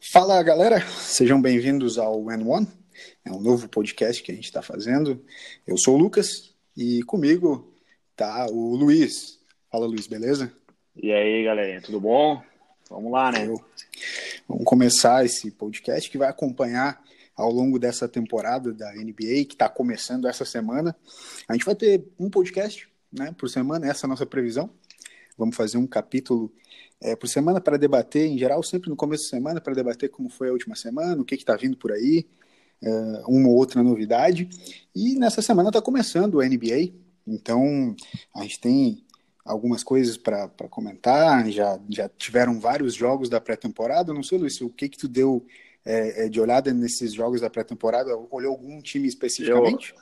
Fala galera, sejam bem-vindos ao N1, é um novo podcast que a gente está fazendo. Eu sou o Lucas e comigo tá o Luiz. Fala Luiz, beleza? E aí galerinha, tudo bom? Vamos lá, né? Eu... Vamos começar esse podcast que vai acompanhar ao longo dessa temporada da NBA, que está começando essa semana. A gente vai ter um podcast né, por semana, essa é a nossa previsão. Vamos fazer um capítulo é, por semana para debater, em geral, sempre no começo da semana, para debater como foi a última semana, o que está vindo por aí, é, uma ou outra novidade. E nessa semana está começando o NBA, então a gente tem algumas coisas para comentar, já, já tiveram vários jogos da pré-temporada. Não sei, Luiz, o que que tu deu é, é de olhada nesses jogos da pré-temporada? Olhou algum time especificamente?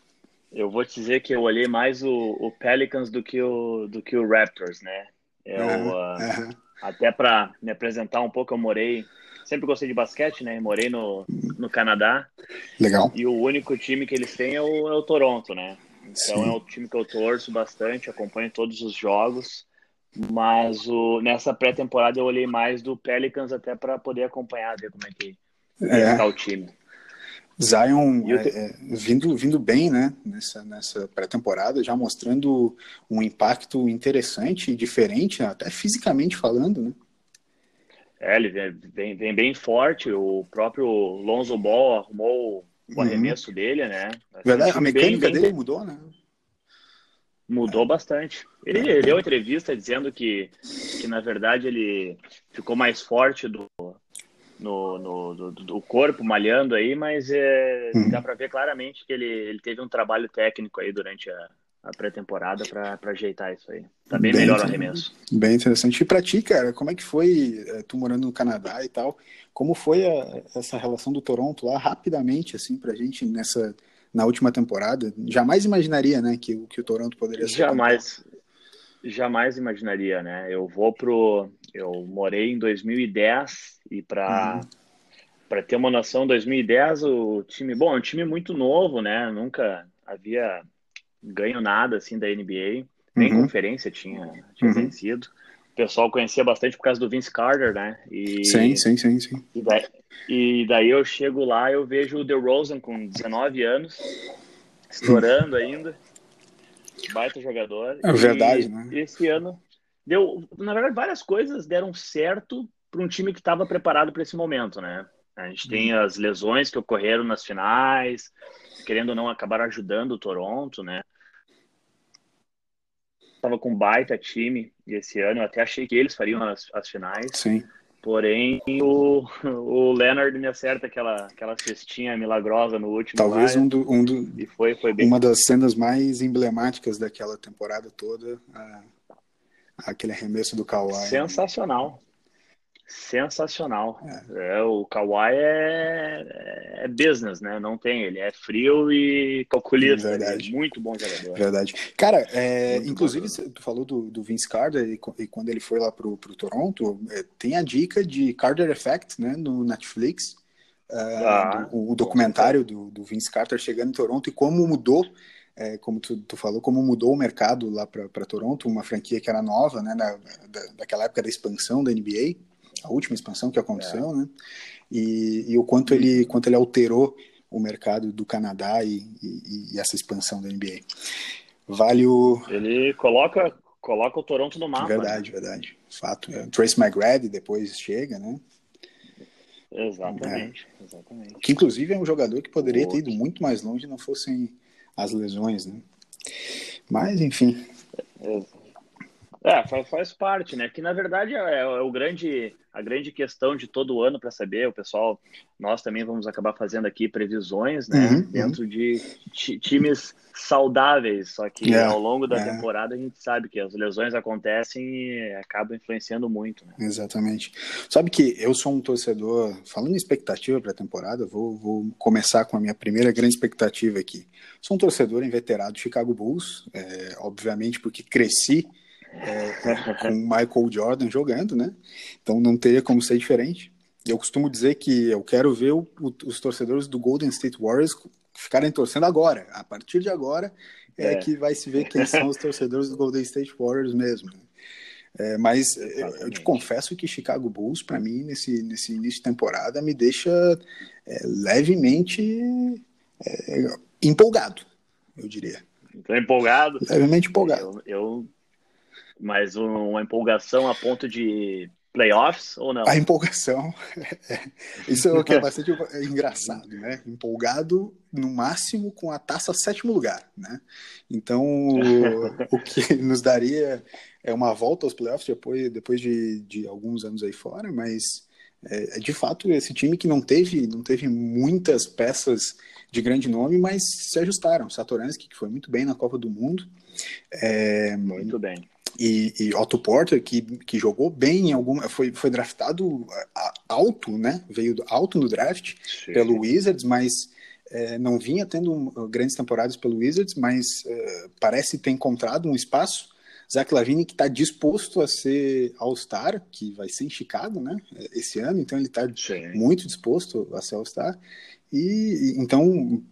Eu, eu, vou te dizer que eu olhei mais o, o Pelicans do que o, do que o Raptors, né? Eu, uhum, uh, uhum. Até para me apresentar um pouco, eu morei. Sempre gostei de basquete, né? Morei no, no Canadá. Legal. E o único time que eles têm é o, é o Toronto, né? Então Sim. é o time que eu torço bastante, acompanho todos os jogos. Mas o, nessa pré-temporada eu olhei mais do Pelicans até para poder acompanhar, ver como é que é. está o time. Zion é, é, vindo, vindo bem né, nessa, nessa pré-temporada, já mostrando um impacto interessante e diferente, até fisicamente falando. Né? É, ele vem, vem, vem bem forte, o próprio Lonzo Ball arrumou o uhum. arremesso uhum. dele, né? Verdade, a mecânica bem, dele bem... mudou, né? Mudou é. bastante. Ele, ele deu entrevista dizendo que, que, na verdade, ele ficou mais forte do, no, no do, do, corpo malhando aí, mas é, uhum. dá para ver claramente que ele, ele teve um trabalho técnico aí durante a, a pré-temporada para ajeitar isso aí. Tá bem, bem melhor o arremesso. Bem interessante. E para ti, cara, como é que foi, eh, tu morando no Canadá e tal, como foi a, essa relação do Toronto lá, rapidamente, assim, pra gente nessa, na última temporada? Jamais imaginaria, né, que, que o Toronto poderia ser. Jamais, jamais imaginaria, né? Eu vou pro, eu morei em 2010 e para uhum. para ter uma noção, 2010 o time, bom, é um time muito novo, né? Nunca havia ganho nada assim da NBA, nem uhum. conferência tinha, tinha uhum. vencido. O pessoal conhecia bastante por causa do Vince Carter, né? E, sim, sim, sim, sim. E daí, e daí eu chego lá, eu vejo o DeRozan com 19 anos, estourando ainda. Baita jogador. É verdade, e né? Esse ano deu, na verdade, várias coisas deram certo para um time que estava preparado para esse momento, né? A gente tem uhum. as lesões que ocorreram nas finais, querendo ou não, acabaram ajudando o Toronto, né? Tava com um baita time esse ano, eu até achei que eles fariam as, as finais. Sim. Porém, o, o Leonard me acerta aquela, aquela cestinha milagrosa no último. Talvez um do, um do, e foi, foi bem... uma das cenas mais emblemáticas daquela temporada toda. A aquele arremesso do Kawhi. Sensacional. Sensacional. É. é o Kawhi é, é business, né? Não tem, ele é frio e calculista. Verdade. muito bom jogador. Verdade. Cara, é, inclusive, tu falou do, do Vince Carter e, e, quando ele foi lá pro, pro Toronto, é, tem a dica de Carter Effect, né? No Netflix. Ah, do, o documentário do, do Vince Carter chegando em Toronto e como mudou é, como tu, tu, falou, como mudou o mercado lá para Toronto, uma franquia que era nova, né, da, daquela época da expansão da NBA, a última expansão que aconteceu, é. né, e, e, o quanto ele, quanto ele alterou o mercado do Canadá e, e, e, essa expansão da NBA. Vale o... Ele coloca, coloca o Toronto no mapa. Verdade, né? verdade. Fato. É. Trace McGrady depois chega, né? Exatamente, é. exatamente. Que inclusive é um jogador que poderia ter ido muito mais longe não fossem as lesões, né? Mas, enfim. É, faz, faz parte, né? Que na verdade é, é o grande, a grande questão de todo ano para saber. O pessoal, nós também vamos acabar fazendo aqui previsões, né? Uhum, dentro uhum. de times saudáveis. Só que é, ao longo da é. temporada a gente sabe que as lesões acontecem e acabam influenciando muito. Né? Exatamente. Sabe que eu sou um torcedor, falando em expectativa para a temporada, vou, vou começar com a minha primeira grande expectativa aqui. Sou um torcedor inveterado do Chicago Bulls, é, obviamente porque cresci é, com Michael Jordan jogando, né? Então não teria como ser diferente. Eu costumo dizer que eu quero ver o, o, os torcedores do Golden State Warriors ficarem torcendo agora. A partir de agora, é, é, que vai se ver quem são os torcedores do Golden State Warriors mesmo. É, mas Exatamente. eu te confesso que Chicago Bulls, para mim, nesse, nesse início de temporada, me deixa é, levemente é, empolgado, eu diria. Então, empolgado? Levemente empolgado. Eu, eu, mas uma empolgação a ponto de playoffs ou não? A empolgação, isso é o que é bastante engraçado, né? Empolgado no máximo com a taça sétimo lugar, né? Então, o, o que nos daria é uma volta aos playoffs depois, depois de, de alguns anos aí fora, mas é, é, de fato esse time que não teve, não teve muitas peças de grande nome, mas se ajustaram. Satoransky, que foi muito bem na Copa do Mundo. É, muito bem e, e, Otto Porter, que, que jogou bem em alguma. Foi, foi draftado alto, né? Veio alto no draft Sim. pelo Wizards, mas é, não vinha tendo grandes temporadas pelo Wizards, mas é, parece ter encontrado um espaço. Zach Lavine que está disposto a ser All-Star, que vai ser em Chicago, né? Esse ano, então ele está muito disposto a ser All-Star. E então,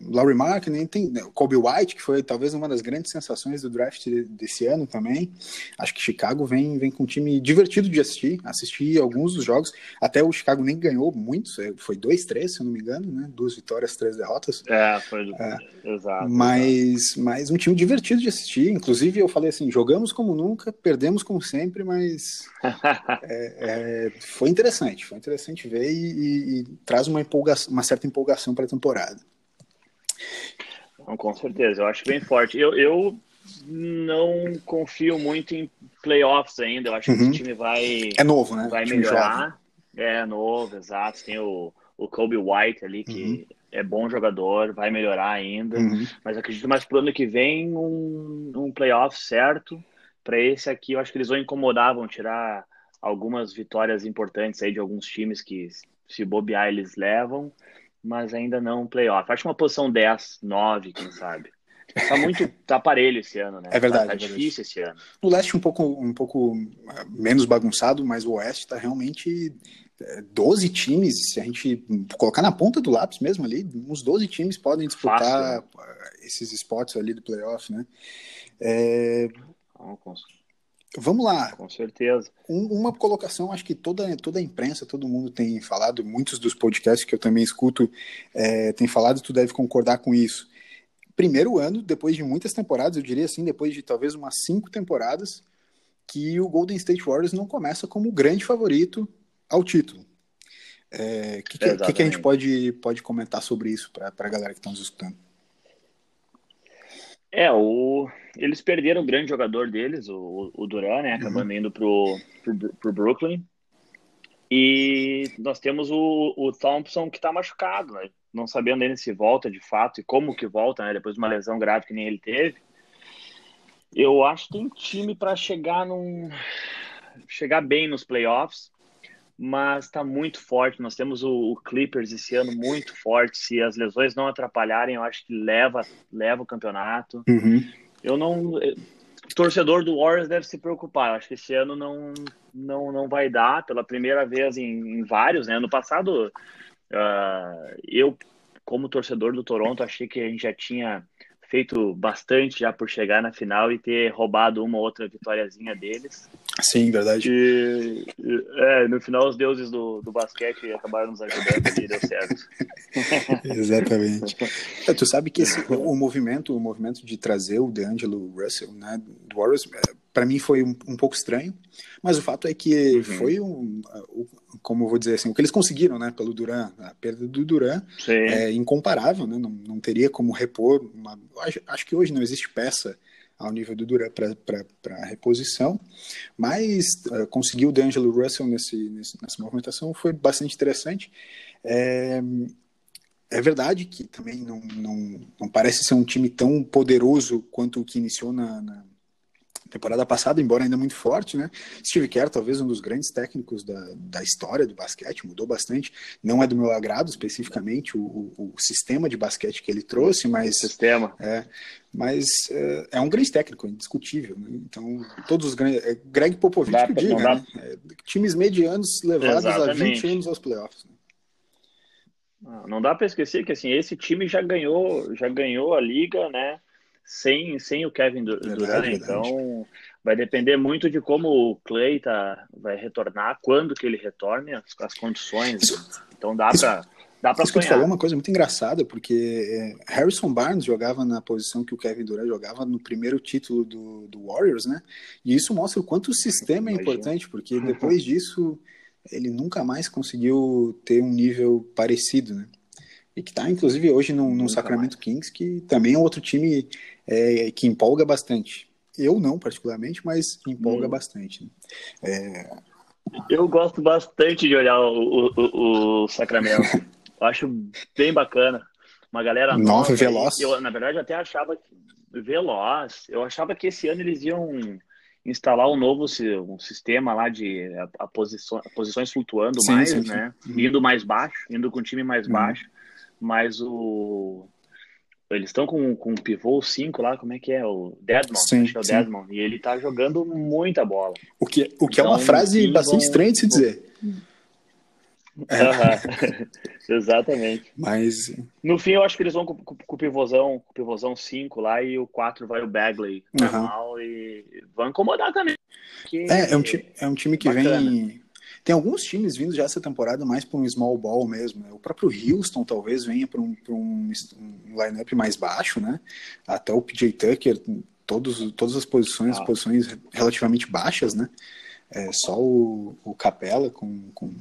Laurie Markkinen, tem né, Kobe White, que foi talvez uma das grandes sensações do draft desse ano também. Acho que Chicago vem, vem com um time divertido de assistir. Assisti alguns dos jogos, até o Chicago nem ganhou muitos, é, foi 2-3, se eu não me engano, né? Duas vitórias, três derrotas. É, foi é, exato. Mas, mas um time divertido de assistir. Inclusive, eu falei assim: jogamos como nunca, perdemos como sempre, mas é, é, foi interessante, foi interessante ver e, e, e traz uma empolgação, uma certa empolgação para a temporada. Com certeza, eu acho bem forte. Eu, eu não confio muito em playoffs ainda. Eu acho uhum. que esse time vai. É novo, né? Vai melhorar. É novo, exato. Tem o, o Kobe White ali, que uhum. é bom jogador, vai melhorar ainda. Uhum. Mas acredito mais pro ano que vem um, um playoff certo. Para esse aqui, eu acho que eles vão incomodar, vão tirar algumas vitórias importantes aí de alguns times que, se bobear, eles levam mas ainda não playoff. Acho uma posição 10, 9, quem sabe. Tá muito tá parelho esse ano, né? É verdade. Tá, tá é difícil esse ano. No leste um pouco um pouco é, menos bagunçado, mas o oeste tá realmente 12 é, times, se a gente colocar na ponta do lápis mesmo ali, uns 12 times podem disputar Fácil, né? esses esportes ali do playoff, né? É... Vamos lá. Com certeza. Um, uma colocação, acho que toda, toda a imprensa, todo mundo tem falado, muitos dos podcasts que eu também escuto é, tem falado, tu deve concordar com isso. Primeiro ano, depois de muitas temporadas, eu diria assim, depois de talvez umas cinco temporadas, que o Golden State Warriors não começa como grande favorito ao título. O é, que, que, que, a gente pode, pode comentar sobre isso para a galera que está nos escutando? É, o, eles perderam o grande jogador deles, o, o Duran, né? Acabando uhum. indo pro, pro, pro, Brooklyn. E nós temos o, o Thompson que tá machucado, né? Não sabendo ainda se volta de fato e como que volta, né? Depois de uma lesão grave que nem ele teve. Eu acho que tem time para chegar num. chegar bem nos playoffs mas está muito forte. Nós temos o, o, Clippers esse ano muito forte. Se as lesões não atrapalharem, eu acho que leva, leva o campeonato. Uhum. Eu não. Eh, torcedor do Warriors deve se preocupar. Eu acho que esse ano não, não, não vai dar pela primeira vez em, em vários. Né? Ano passado, uh, eu, como torcedor do Toronto, achei que a gente já tinha feito bastante já por chegar na final e ter roubado uma ou outra vitóriazinha deles. Sim, verdade. E, é, no final os deuses do, do basquete acabaram nos ajudando e deu certo. Exatamente. É, tu sabe que esse, o movimento, o movimento de trazer o DeAngelo Russell, né, do Warriors, é, para mim foi um, um, pouco estranho, mas o fato é que uhum. foi um, um, como eu vou dizer assim, o que eles conseguiram, né, pelo Duran, a perda do Duran é incomparável, né, não, não teria como repor, uma, acho, acho que hoje não existe peça ao nível do Duran para reposição, mas uh, conseguir o D'Angelo Russell nesse, nesse, nessa movimentação foi bastante interessante. É, é verdade que também não, não, não parece ser um time tão poderoso quanto o que iniciou na, na temporada passada, embora ainda muito forte, né? Steve Kerr, talvez um dos grandes técnicos da, da história do basquete, mudou bastante. Não é do meu agrado especificamente o, o, o sistema de basquete que ele trouxe, mas. Sistema. É, mas é, é um grande técnico, indiscutível. Né? Então, todos os grandes. É Greg Popovich dá, que diga, né? É, times medianos levados Exatamente. a 20 anos aos playoffs. Né? Não dá para esquecer que assim esse time já ganhou, já ganhou a liga, né? Sem, sem o Kevin Durant, então vai depender muito de como o Clay tá, vai retornar, quando que ele retorne, as, as condições. Isso, então dá para Dá Isso que tu falou é uma coisa muito engraçada, porque é, Harrison Barnes jogava na posição que o Kevin Durant jogava no primeiro título do, do Warriors, né? E isso mostra o quanto o sistema é importante, porque depois disso ele nunca mais conseguiu ter um nível parecido, né? E que está, inclusive, hoje no, no Sacramento mais. Kings, que também é outro time é, que empolga bastante. Eu não, particularmente, mas empolga hum. bastante. Né? É... Eu gosto bastante de olhar o, o, o Sacramento. Eu acho bem bacana. Uma galera nova. Nova, veloz. Eu, na verdade, até achava que. Veloz. Eu achava que esse ano eles iam instalar um novo um sistema lá de a, a posição, posições flutuando sim, mais, sim, sim. né? Uhum. Indo mais baixo, indo com o time mais uhum. baixo. Mas o. Eles estão com, com o pivô 5 lá, como é que é? O Deadmon, sim, acho que é o Deadmon. E ele tá jogando muita bola. O que, o que então, é uma então, frase bastante vão, estranha de se dizer. É. Exatamente. Mas. No fim, eu acho que eles vão com, com, com o pivôzão, com o pivôzão 5 lá e o 4 vai o Bagley normal uhum. e vão incomodar também. É, é um, time, é um time que bacana. vem. Tem alguns times vindo já essa temporada mais para um small ball mesmo. Né? O próprio Houston talvez venha para um, um, um lineup mais baixo, né? Até o PJ Tucker, todos, todas as posições, ah. posições relativamente baixas, né? É, só o, o Capela com, com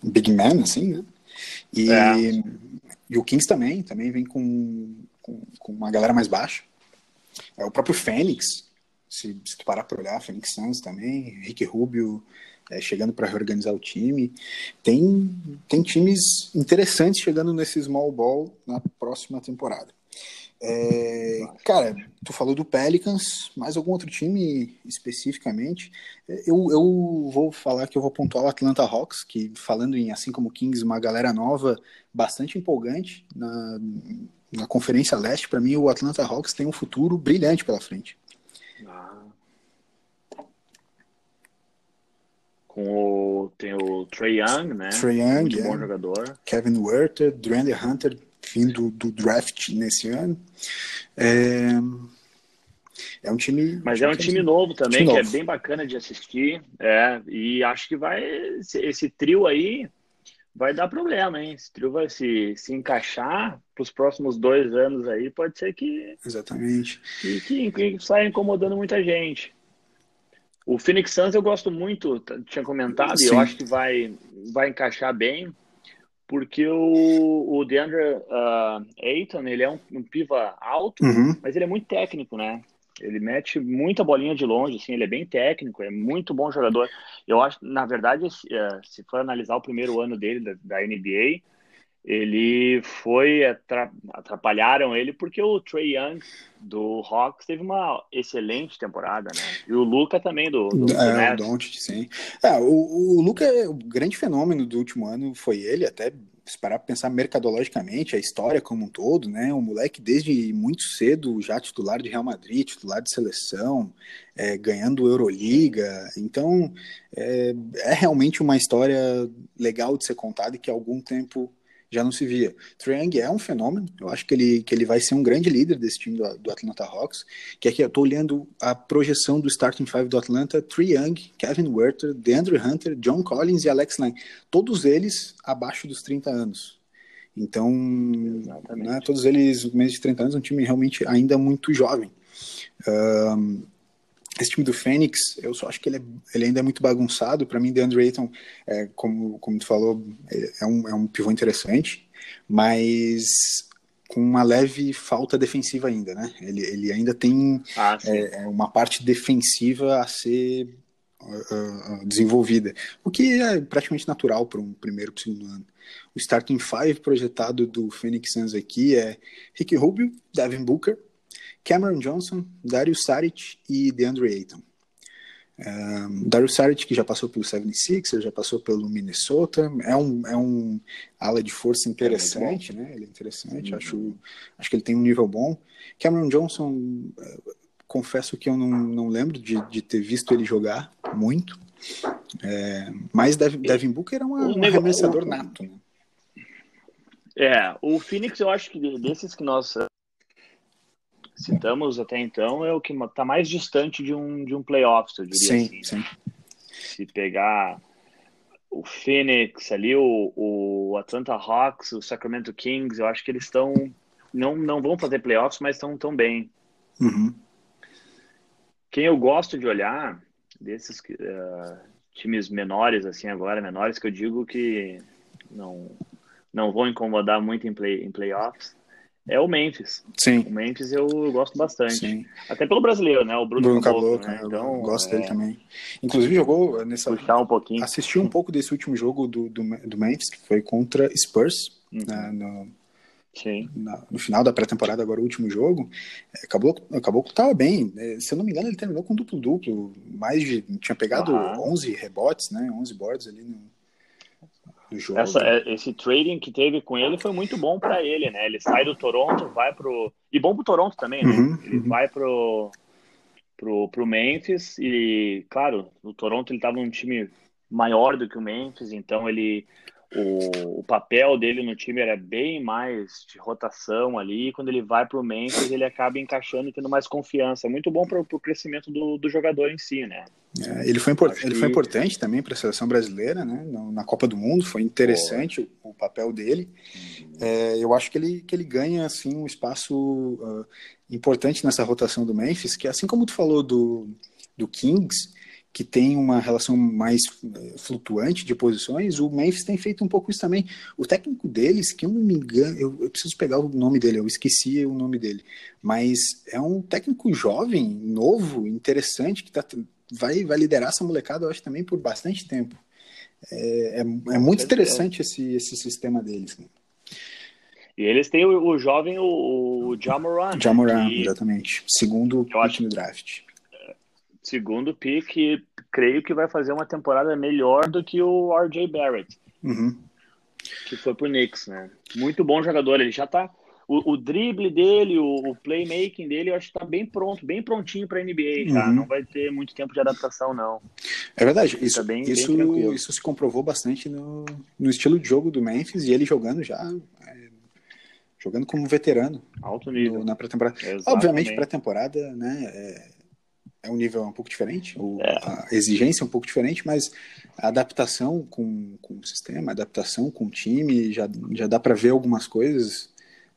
big man, assim, né? E, é. e o Kings também, também vem com, com, com, uma galera mais baixa. É o próprio Fênix, se, se tu parar para olhar, Fênix Suns também, Rick Rubio é, chegando para reorganizar o time. Tem, tem times interessantes chegando nesse small ball na próxima temporada. É, cara, tu falou do Pelicans, mais algum outro time especificamente? Eu, eu vou falar que eu vou pontuar o Atlanta Hawks, que falando em assim como Kings, uma galera nova, bastante empolgante na, na Conferência Leste. Para mim, o Atlanta Hawks tem um futuro brilhante pela frente. Ah. Com o, tem o Trey Young, né? Trey Young, Muito é. bom jogador. Kevin Werther, Durant Hunter vindo do draft nesse ano. É, é um time. Mas é um time novo também, time que é novo. é bem bacana de assistir. É, e acho que vai. Esse trio aí vai dar problema, hein? Esse trio vai se, se encaixar para os próximos dois anos aí, pode ser que. Exatamente. Que, que, que saia incomodando muita gente. O Phoenix Suns eu gosto muito, tinha comentado, Sim. e eu acho que vai, vai encaixar bem porque o, o DeAndre uh, Ayton, ele é um, um piva alto, uhum. mas ele é muito técnico, né? Ele mete muita bolinha de longe, assim, ele é bem técnico, é muito bom jogador. Eu acho, na verdade, se, uh, se for analisar o primeiro ano dele da, da NBA, ele foi atrapalharam ele porque o Trey Young do Hawks teve uma excelente temporada, né? E o Luca também do, do, é, o Doncic, sim. É, o, o Luca, o grande fenômeno do último ano foi ele, até se parar para pensar mercadologicamente, a história como um todo, né? O moleque desde muito cedo já titular de Real Madrid, titular de seleção, é, ganhando Euroliga. Então é, é realmente uma história legal de ser contada e que há algum tempo já não se via. Triang é um fenômeno, eu acho que ele, que ele vai ser um grande líder desse time do, do Atlanta Hawks, que aqui eu estou olhando a projeção do starting five do Atlanta, Triang, Kevin Werther, DeAndre Hunter, John Collins e Alex Lang, todos eles abaixo dos 30 anos. Então, né, todos eles menos de 30 anos, um time realmente ainda muito jovem. Um, esse time do Fênix, eu só acho que ele, é, ele ainda é muito bagunçado. Para mim, DeAndre Ayton, é, como, como tu falou, é um, é um pivô interessante, mas com uma leve falta defensiva ainda, né? Ele, ele ainda tem ah, é, é uma parte defensiva a ser uh, uh, desenvolvida, o que é praticamente natural para um primeiro ou segundo ano. O starting five projetado do Phoenix Suns aqui é Rick Rubio, Devin Booker, Cameron Johnson, Dario Saric e DeAndre Ayton. Um, Dario Saric, que já passou pelo 76 já passou pelo Minnesota, é um, é um ala de força interessante, é né? Ele é interessante, uhum. acho, acho que ele tem um nível bom. Cameron Johnson, uh, confesso que eu não, não lembro de, de ter visto ele jogar muito, é, mas Devin, Devin Booker uma, um arremessador nato, né? É, o Phoenix eu acho que desses que nós citamos até então é o que está mais distante de um, de um playoffs, eu diria sim, assim. Sim, sim. Se pegar o Phoenix ali, o, o Atlanta Hawks, o Sacramento Kings, eu acho que eles estão não, não vão fazer playoffs, mas estão tão bem. Uhum. Quem eu gosto de olhar desses uh, times menores assim agora, menores que eu digo que não não vão incomodar muito em, play, em playoffs, é o Memphis. Sim. O Memphis eu gosto bastante. Sim. Até pelo brasileiro, né? O Bruno, Bruno Caboclo, Caboclo, né? Então, gosto é, dele também. Inclusive jogou nessa. Puxar um pouquinho. Assisti um pouco desse último jogo do, do, do Memphis, que foi contra Spurs, Uhum. né, no, Sim. no final da pré-temporada, agora o último jogo. É, Acabou, acabou que estava bem. É, Se eu não me engano, ele terminou com duplo-duplo. Mais de. Tinha pegado Aham. 11 rebotes, né? 11 boards ali no, no jogo. Essa, é- esse trading que teve com ele foi muito bom para ele, né? Ele sai do Toronto, vai pro. E bom pro Toronto também, né? Uhum, ele uhum. vai pro, pro, pro Memphis e, claro, o Toronto ele tava num time maior do que o Memphis, então ele. O, o papel dele no time era bem mais de rotação ali. E quando ele vai pro Memphis, ele acaba encaixando e tendo mais confiança. Muito bom pro, pro crescimento do, do jogador em si, né? É, ele foi, import- ele que- foi importante também para a seleção brasileira, né? Na, Copa do Mundo, foi interessante o, o papel dele. É, eu acho que ele, que ele ganha assim um espaço ah, importante nessa rotação do Memphis, que assim como tu falou do, do Kings, que tem uma relação mais eh, flutuante de posições, o Memphis tem feito um pouco isso também. O técnico deles, que eu não me engano, eu, eu preciso pegar o nome dele, eu esqueci o nome dele, mas é um técnico jovem, novo, interessante, que tá, vai, vai liderar essa molecada, eu acho, também por bastante tempo. É, é, é muito interessante esse, esse sistema deles. Né? E eles têm o, o jovem, o, o Jamoran. Jamoran, exatamente. Segundo Eu acho- draft. Segundo pick, creio que vai fazer uma temporada melhor do que o RJ Barrett, Uhum. que foi pro Knicks, né? Muito bom jogador, ele já tá. O, o drible dele, o, o playmaking dele, eu acho que tá bem pronto, bem prontinho pra NBA já. Uhum. Não vai ter muito tempo de adaptação, não. É verdade, Ele isso, tá bem- bem isso, tranquilo. isso se comprovou bastante no, no estilo de jogo do Memphis e ele jogando já, é, jogando como veterano Alto no- nível. na pré-temporada. Obviamente, pré-temporada, né, é, é um nível um pouco diferente, o- É. a exigência é um pouco diferente, mas a adaptação com, com o sistema, a adaptação com o time, já, já dá para ver algumas coisas,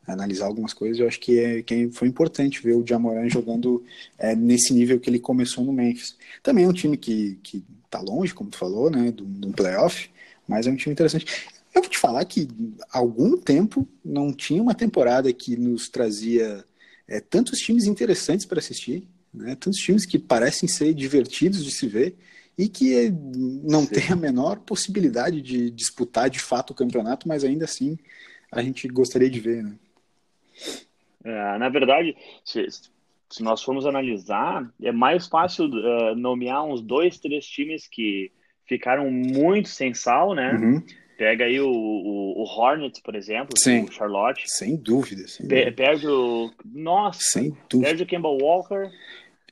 analisar algumas coisas. Eu acho que, é, que foi importante ver o Jamoran jogando é, nesse nível que ele começou no Memphis. Também é um time que, que tá longe, como tu falou, né, de um playoff, mas é um time interessante. Eu vou te falar que há algum tempo não tinha uma temporada que nos trazia é, tantos times interessantes para assistir, né? tantos times que parecem ser divertidos de se ver e que não Sim. tem a menor possibilidade de disputar de fato o campeonato, mas ainda assim a gente gostaria de ver. Né? É, na verdade, se, se nós formos analisar, é mais fácil uh, nomear uns dois, três times que ficaram muito sem sal, né? Uhum. Pega aí o, o, o Hornets, por exemplo, Sim. o Charlotte. Sem dúvida. Sem Pe- perde o. Nossa, Sem dúvida. perde o Kemba Walker.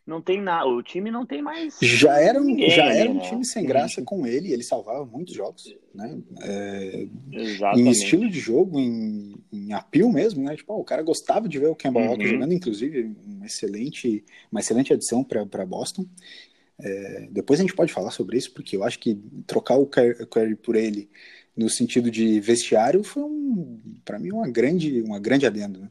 Não tem nada. O time não tem mais. Já era, um, ninguém já era um né? time sem graça com ele, ele salvava muitos jogos, né? É, em Exatamente. estilo de jogo, em, em appeal mesmo, né? Tipo, ó, o cara gostava de ver o Kemba Uhum. Walker jogando, inclusive, uma excelente, uma excelente adição para Boston. É, depois a gente pode falar sobre isso, porque eu acho que trocar o Curry por ele no sentido de vestiário foi um, para mim, uma grande, uma grande adendo. Né?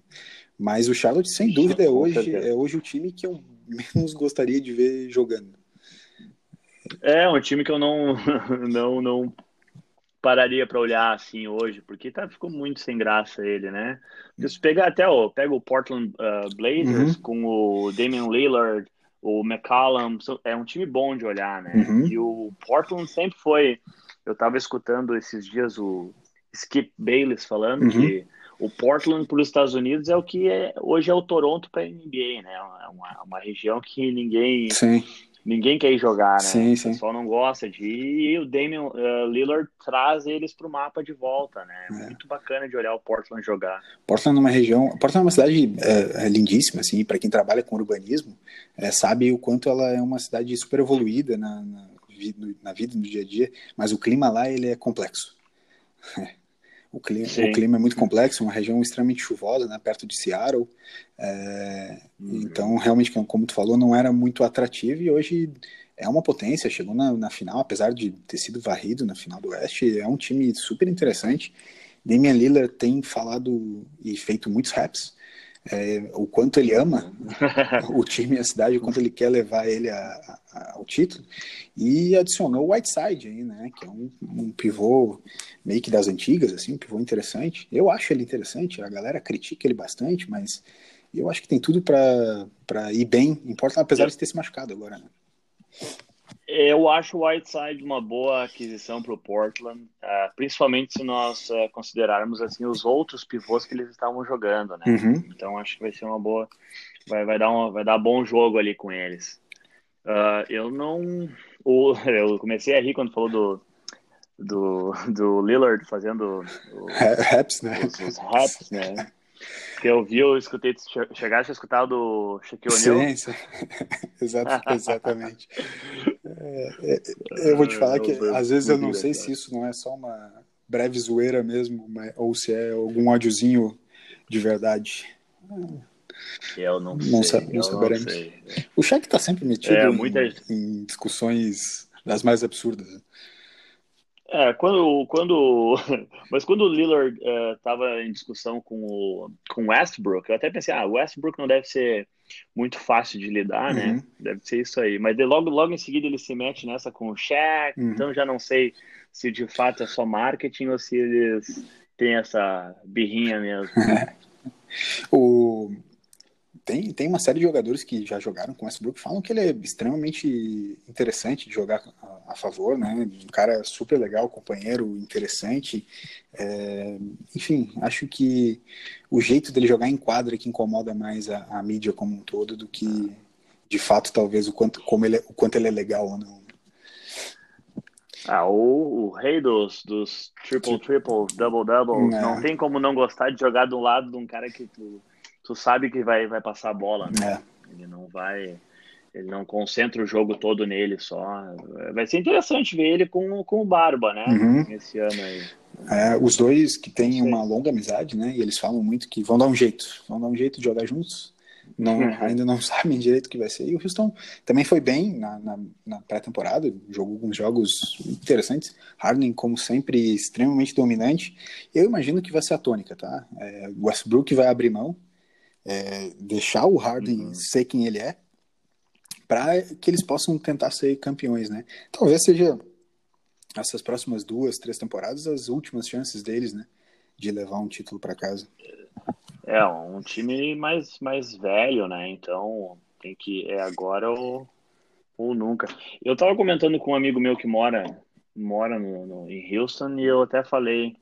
Mas o Charlotte, sem dúvida, é hoje, é hoje o time que eu menos gostaria de ver jogando. É um time que eu não, não, não pararia para olhar assim hoje, porque tá, ficou muito sem graça ele, né? Porque se pegar até o, pega o Portland uh, Blazers Uhum. com o Damian Lillard, o McCallum, é um time bom de olhar, né? Uhum. E o Portland sempre foi. Eu tava escutando esses dias o Skip Bayless falando Uhum. que o Portland para os Estados Unidos é o que é, hoje é o Toronto para a NBA, né? É uma, uma região que ninguém Sim. ninguém quer ir jogar, né? Sim, o sim. pessoal não gosta de ir e o Damian uh, Lillard traz eles pro mapa de volta, né? É. Muito bacana de olhar o Portland jogar. Portland é uma região, Portland é uma cidade é, é lindíssima, assim, para quem trabalha com urbanismo, é, sabe o quanto ela é uma cidade super evoluída na, na, na vida, no dia a dia, mas o clima lá ele é complexo. O clima, o clima, é muito complexo, uma região extremamente chuvosa, né, perto de Seattle. É, uhum. Então, realmente, como tu falou, não era muito atrativo e hoje é uma potência. Chegou na, na final, apesar de ter sido varrido na final do Oeste, é um time super interessante. Damian Lillard tem falado e feito muitos raps é, o quanto ele ama o time e a cidade, o quanto ele quer levar ele a, a, ao título. E adicionou o Whiteside aí, né? Que é um, um, pivô meio que das antigas, assim, um pivô interessante. Eu acho ele interessante, a galera critica ele bastante, mas eu acho que tem tudo para ir bem, importa apesar de ter se machucado agora, né? Eu acho o Whiteside uma boa aquisição para o Portland, uh, principalmente se nós uh, considerarmos assim os outros pivôs que eles estavam jogando, né? Uhum. Então acho que vai ser uma boa, vai, vai dar um, vai dar bom jogo ali com eles. Uh, eu não, o, eu comecei a rir quando falou do do, do Lillard fazendo o, raps, né? Os, os raps, né? que eu vi, eu escutei, chegaste a escutar do Shaquille O'Neal? Sim, sim. exatamente. É, é, eu vou te falar que às vezes eu não sei se isso não é só uma breve zoeira mesmo, ou se é algum ódiozinho de verdade. Eu não, não sei. Não saberemos. Sei. O Shaq está sempre metido é, muita... em, em, discussões das mais absurdas. É, quando, quando, mas quando o Lillard estava é, uh, em discussão com o com Westbrook, eu até pensei, ah, Westbrook não deve ser muito fácil de lidar, né? uhum. né? Deve ser isso aí. Mas de, logo, logo em seguida ele se mete nessa com o Shaq, uhum. então já não sei se de fato é só marketing ou se eles têm essa birrinha mesmo. o tem, tem uma série de jogadores que já jogaram com o Westbrook falam que ele é extremamente interessante de jogar a, a favor, né? Um cara super legal, companheiro, interessante. É, enfim, acho que o jeito dele jogar em quadra que incomoda mais a, a, mídia como um todo do que, de fato, talvez o quanto, como ele, é, o quanto ele é legal ou não. Ah, o, o rei dos, dos triple, triple, double, double. Não. não tem como não gostar de jogar do lado de um cara que tu tu sabe que vai, vai passar a bola, né? É. Ele não vai. Ele não concentra o jogo todo nele só. Vai ser interessante ver ele com, com o Barba, né? Uhum. Esse ano aí. É, os dois que têm uma longa amizade, né? E eles falam muito que vão dar um jeito, vão dar um jeito de jogar juntos. Não, uhum. Ainda não sabem direito o que vai ser. E o Houston também foi bem na, na, na pré-temporada, jogou alguns jogos interessantes. Harden, como sempre, extremamente dominante. Eu imagino que vai ser a tônica, tá? É, Westbrook vai abrir mão é, deixar o Harden uhum. ser quem ele é, para que eles possam tentar ser campeões, né? Talvez seja essas próximas duas, três temporadas as últimas chances deles, né? De levar um título para casa. É, um time mais, mais velho, né? Então tem que. É agora ou, ou nunca. Eu tava comentando com um amigo meu que mora, mora no, no em Houston e eu até falei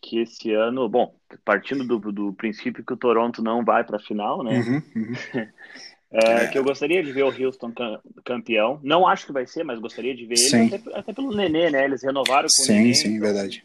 que esse ano, bom, partindo do, do princípio que o Toronto não vai para a final, né? Uhum, uhum. É, que eu gostaria de ver o Houston campeão. Não acho que vai ser, mas gostaria de ver ele, até, até, pelo Nenê, né? Eles renovaram com sim, o Nenê. Sim, sim, então verdade.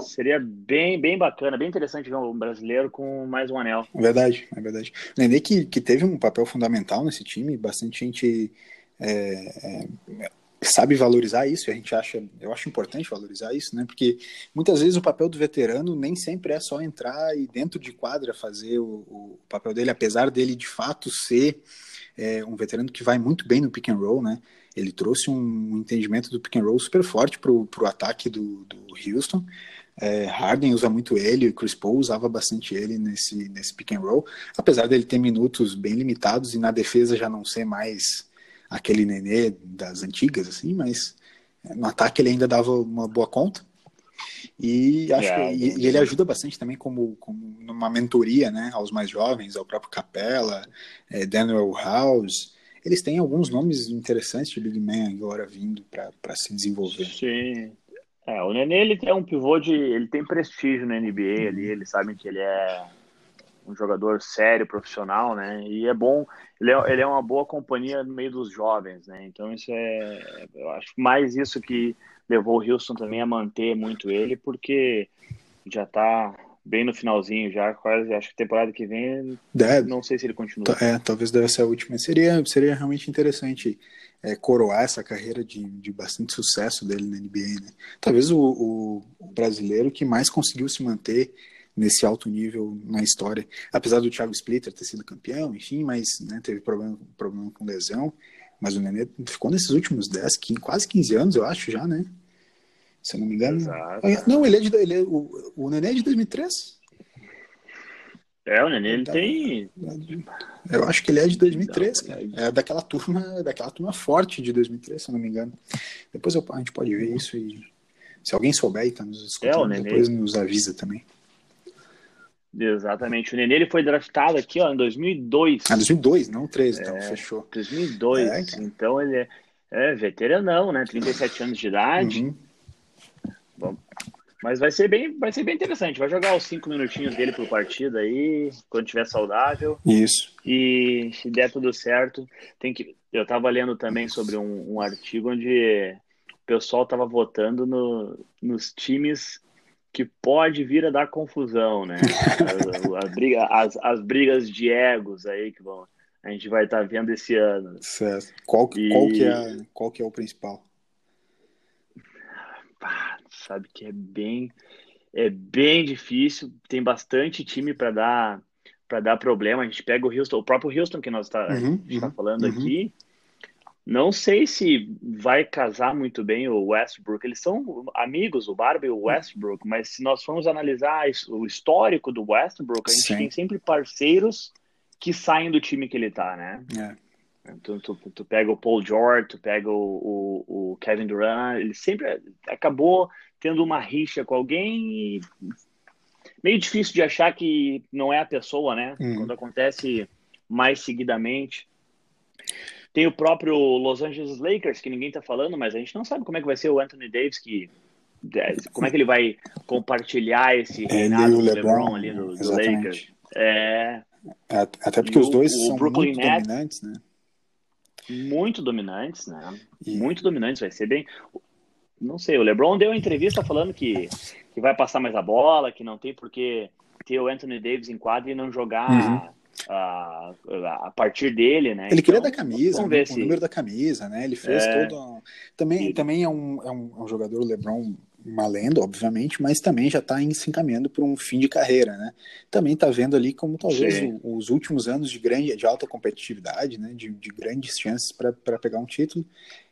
Seria bem, bem bacana, bem interessante ver um brasileiro com mais um anel. Verdade, é verdade. O Nenê que, que teve um papel fundamental nesse time, bastante gente é, é, sabe valorizar isso, e a gente acha, eu acho importante valorizar isso, né? Porque muitas vezes o papel do veterano nem sempre é só entrar e dentro de quadra fazer o, o papel dele, apesar dele de fato ser é, um veterano que vai muito bem no pick and roll, né? Ele trouxe um entendimento do pick and roll super forte para o ataque do, do Houston. É, Harden usa muito ele, o Chris Paul usava bastante ele nesse, nesse pick and roll, apesar dele ter minutos bem limitados e na defesa já não ser mais aquele nenê das antigas, assim, mas no ataque ele ainda dava uma boa conta. E acho yeah, que, e, e, ele ajuda bastante também como, como numa mentoria, né, aos mais jovens, ao próprio Capella, é, Daniel House. Eles têm alguns nomes interessantes de Big Man agora vindo para se desenvolver. Sim. É, o Nenê ele tem um pivô de. Ele tem prestígio na NBA ali, eles sabem que ele é um jogador sério, profissional, né? E é bom, ele é, ele é uma boa companhia no meio dos jovens, né? Então isso é, eu acho mais isso que levou o Houston também a manter muito ele, porque já tá bem no finalzinho já, quase. Acho que temporada que vem, Deve. não sei se ele continua. É, talvez deve ser a última. Seria, seria realmente interessante é, coroar essa carreira de, de bastante sucesso dele na NBA. Né? Talvez o, o, o, brasileiro que mais conseguiu se manter nesse alto nível na história. Apesar do Thiago Splitter ter sido campeão, enfim, mas né, teve problema, problema com lesão. Mas o Nenê ficou nesses últimos 10, 15, quase 15 anos, eu acho, já, né? Se eu não me engano. Exato. Não, ele é de. Ele é, o, o Nenê é de 2003? É, o Nenê ele tem. Eu acho que ele é de 2003, cara. É daquela turma, daquela turma forte de 2003, se eu não me engano. Depois eu, a gente pode ver isso e se alguém souber e tá nos escutando, é, depois nos avisa também. Exatamente. O Nenê ele foi draftado aqui ó, em 2002. Ah, 2002, não 13, então, é, fechou. 2002. É, então ele é, é veteranão, né? 37 anos de idade. Uhum. Bom, mas vai ser bem, vai ser bem interessante. Vai jogar os cinco minutinhos dele pro partido aí, quando tiver saudável. Isso. E se der tudo certo, tem que. Eu tava lendo também sobre um, um artigo onde o pessoal tava votando no, nos times que pode vir a dar confusão, né? as, as, briga, as, as, brigas de egos aí que vão, a gente vai estar tá vendo esse ano. Certo. Qual, e... qual, que é, qual que é o principal? sabe que é bem é bem difícil, tem bastante time para dar para dar problema. A gente pega o Houston, o próprio Houston que nós tá, uhum, está uhum, falando uhum. aqui. Não sei se vai casar muito bem o Westbrook. Eles são amigos, o Barbie e o Westbrook, mas se nós formos analisar o histórico do Westbrook, a gente Sim. tem sempre parceiros que saem do time que ele tá, né? É. Tu, tu, tu, pega o Paul George, tu pega o, o, o, Kevin Durant, ele sempre acabou tendo uma rixa com alguém e meio difícil de achar que não é a pessoa, né? Uhum. Quando acontece mais seguidamente. Tem o próprio Los Angeles Lakers, que ninguém tá falando, mas a gente não sabe como é que vai ser o Anthony Davis, que é, como é que ele vai compartilhar esse reinado do LeBron, LeBron ali do, do Lakers. É, até porque os dois o, são Brooklyn muito Nets, dominantes, né? Muito dominantes, né? E... Muito dominantes, vai ser bem. Não sei, o LeBron deu uma entrevista falando que, que vai passar mais a bola, que não tem por que ter o Anthony Davis em quadra e não jogar uhum. A, a partir dele, né? Ele então, queria da camisa, né? se... o número da camisa, né? Ele fez é... todo. Também, e... também é, um, é, um, é um jogador, o LeBron, uma lenda, obviamente, mas também já está se encaminhando para um fim de carreira, né? Também está vendo ali como talvez o, os últimos anos de grande, de alta competitividade, né? De, de grandes chances para pegar um título.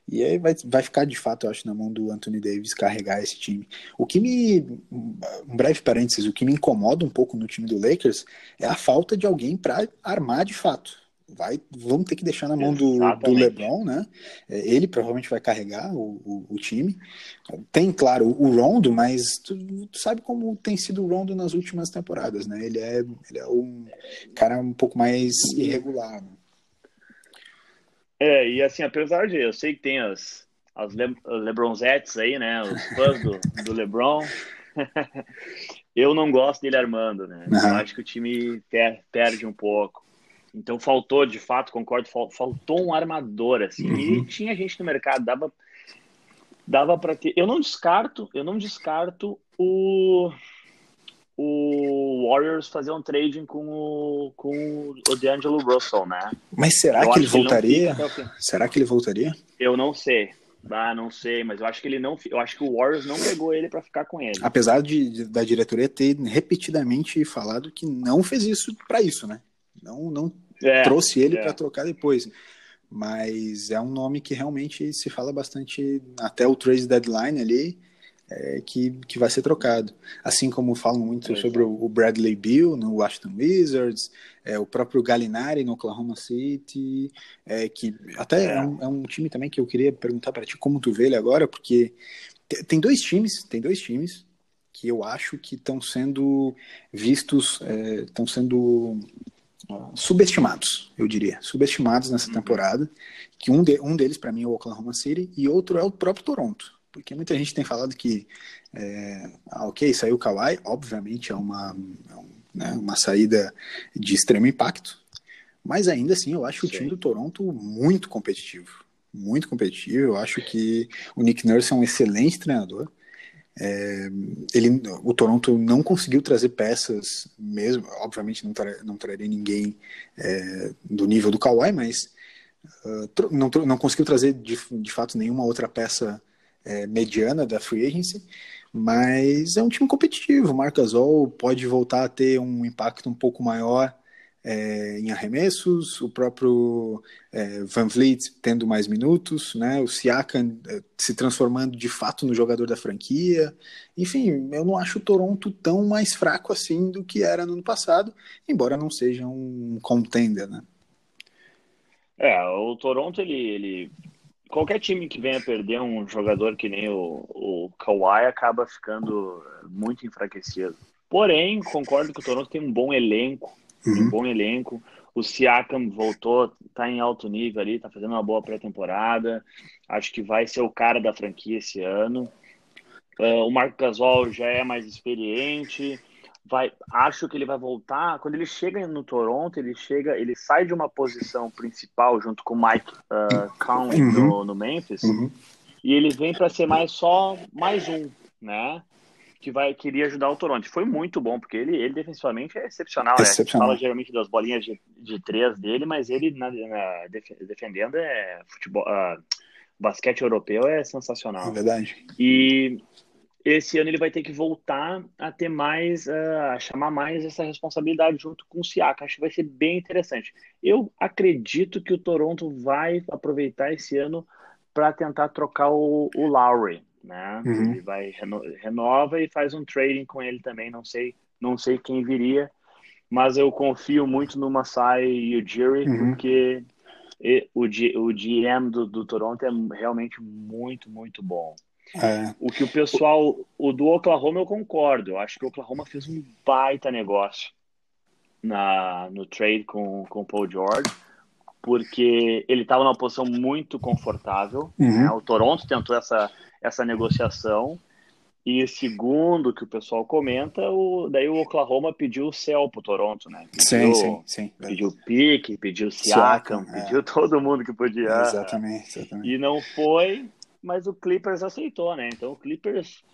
E aí vai, vai ficar de fato, eu acho, na mão do Anthony Davis carregar esse time. O que me. Um breve parênteses, o que me incomoda um pouco no time do Lakers é a falta de alguém para armar de fato vai, vamos ter que deixar na mão do, do LeBron, né? É, ele provavelmente vai carregar o, o, o, time. Tem, claro, o Rondo, mas tu, tu, sabe como tem sido o Rondo nas últimas temporadas, né? Ele é, ele é um cara um pouco mais irregular. Né? É, e assim, apesar de eu sei que tem as, as Le, Lebronzettes aí, né? Os fãs do, do LeBron. eu não gosto dele armando, né? Uhum. Eu acho que o time per, perde um pouco. Então faltou, de fato, concordo, faltou um armador, assim. Uhum. E tinha gente no mercado, dava, dava para ter. Eu não descarto, eu não descarto o, o Warriors fazer um trading com o, com o D'Angelo Russell, né? Mas será eu que ele voltaria? Que será que ele voltaria? Eu não sei. Ah, não sei, mas eu acho que ele não. Eu acho que o Warriors não pegou ele para ficar com ele. Apesar de, de, da diretoria ter repetidamente falado que não fez isso para isso, né? Não, não é, trouxe ele é. para trocar depois. Mas é um nome que realmente se fala bastante até o trade deadline ali, é, que, que vai ser trocado. Assim como falam muito sobre o, Bradley Bill no Washington Wizards, é, o próprio Gallinari no Oklahoma City, é, que até é. é um, é um, time também que eu queria perguntar para ti como tu vê ele agora, porque tem dois times, tem dois times que eu acho que estão sendo vistos, estão é, sendo subestimados, eu diria, subestimados nessa uhum. temporada, que um, de, um deles para mim é o Oklahoma City e outro é o próprio Toronto, porque muita gente tem falado que, é, ah, ok, saiu o Kawhi, obviamente é uma, é um, né, uma saída de extremo impacto, mas ainda assim eu acho Sim. o time do Toronto muito competitivo, muito competitivo, eu acho que o Nick Nurse é um excelente treinador, É, ele, o Toronto não conseguiu trazer peças mesmo, obviamente não, tra, não traria ninguém é, do nível do Kawhi, mas uh, não, não conseguiu trazer de, de fato nenhuma outra peça é, mediana da free agency, mas é um time competitivo. O Marc pode voltar a ter um impacto um pouco maior é, em arremessos, o próprio é, Van Vliet tendo mais minutos, né, o Siakam é, se transformando de fato no jogador da franquia. Enfim, eu não acho o Toronto tão mais fraco assim do que era no ano passado, embora não seja um contender, né? É, o Toronto, ele, ele qualquer time que venha perder um jogador que nem o, o Kawhi acaba ficando muito enfraquecido. Porém, concordo que o Toronto tem um bom elenco uhum. um bom elenco. O Siakam voltou, tá em alto nível ali, tá fazendo uma boa pré-temporada. Acho que vai ser o cara da franquia esse ano. Uh, o Marco Gasol já é mais experiente. Vai, acho que ele vai voltar. Quando ele chega no Toronto, ele chega, ele sai de uma posição principal junto com o Mike uh, Conley uhum. no, no, Memphis uhum. e ele vem para ser mais só mais um, né? que vai queria ajudar o Toronto. Foi muito bom, porque ele, ele defensivamente é excepcional, né? excepcional. Fala geralmente das bolinhas de, de três dele, mas ele na, na defendendo é futebol. Uh, basquete europeu é sensacional. É verdade. E esse ano ele vai ter que voltar a ter mais, uh, a chamar mais essa responsabilidade junto com o Siaka. Acho que vai ser bem interessante. Eu acredito que o Toronto vai aproveitar esse ano para tentar trocar o, o Lowry né? Uhum. Ele vai reno, renova e faz um trading com ele também. Não sei, não sei quem viria, mas eu confio muito no Masai Ujiri uhum. porque o, o GM do, do Toronto é realmente muito, muito bom. É. O que o pessoal, o do Oklahoma eu concordo. Eu acho que o Oklahoma fez um baita negócio na, no trade com, com o Paul George, porque ele estava numa posição muito confortável. Uhum. Né? O Toronto tentou essa, essa negociação. E segundo o que o pessoal comenta, o, daí o Oklahoma pediu o céu pro Toronto, né? Pediu, sim, sim, sim. Pediu o Pique, pediu o Siakam, Siakam é. pediu todo mundo que podia. Exatamente, exatamente. E não foi, mas o Clippers aceitou, né? Então o Clippers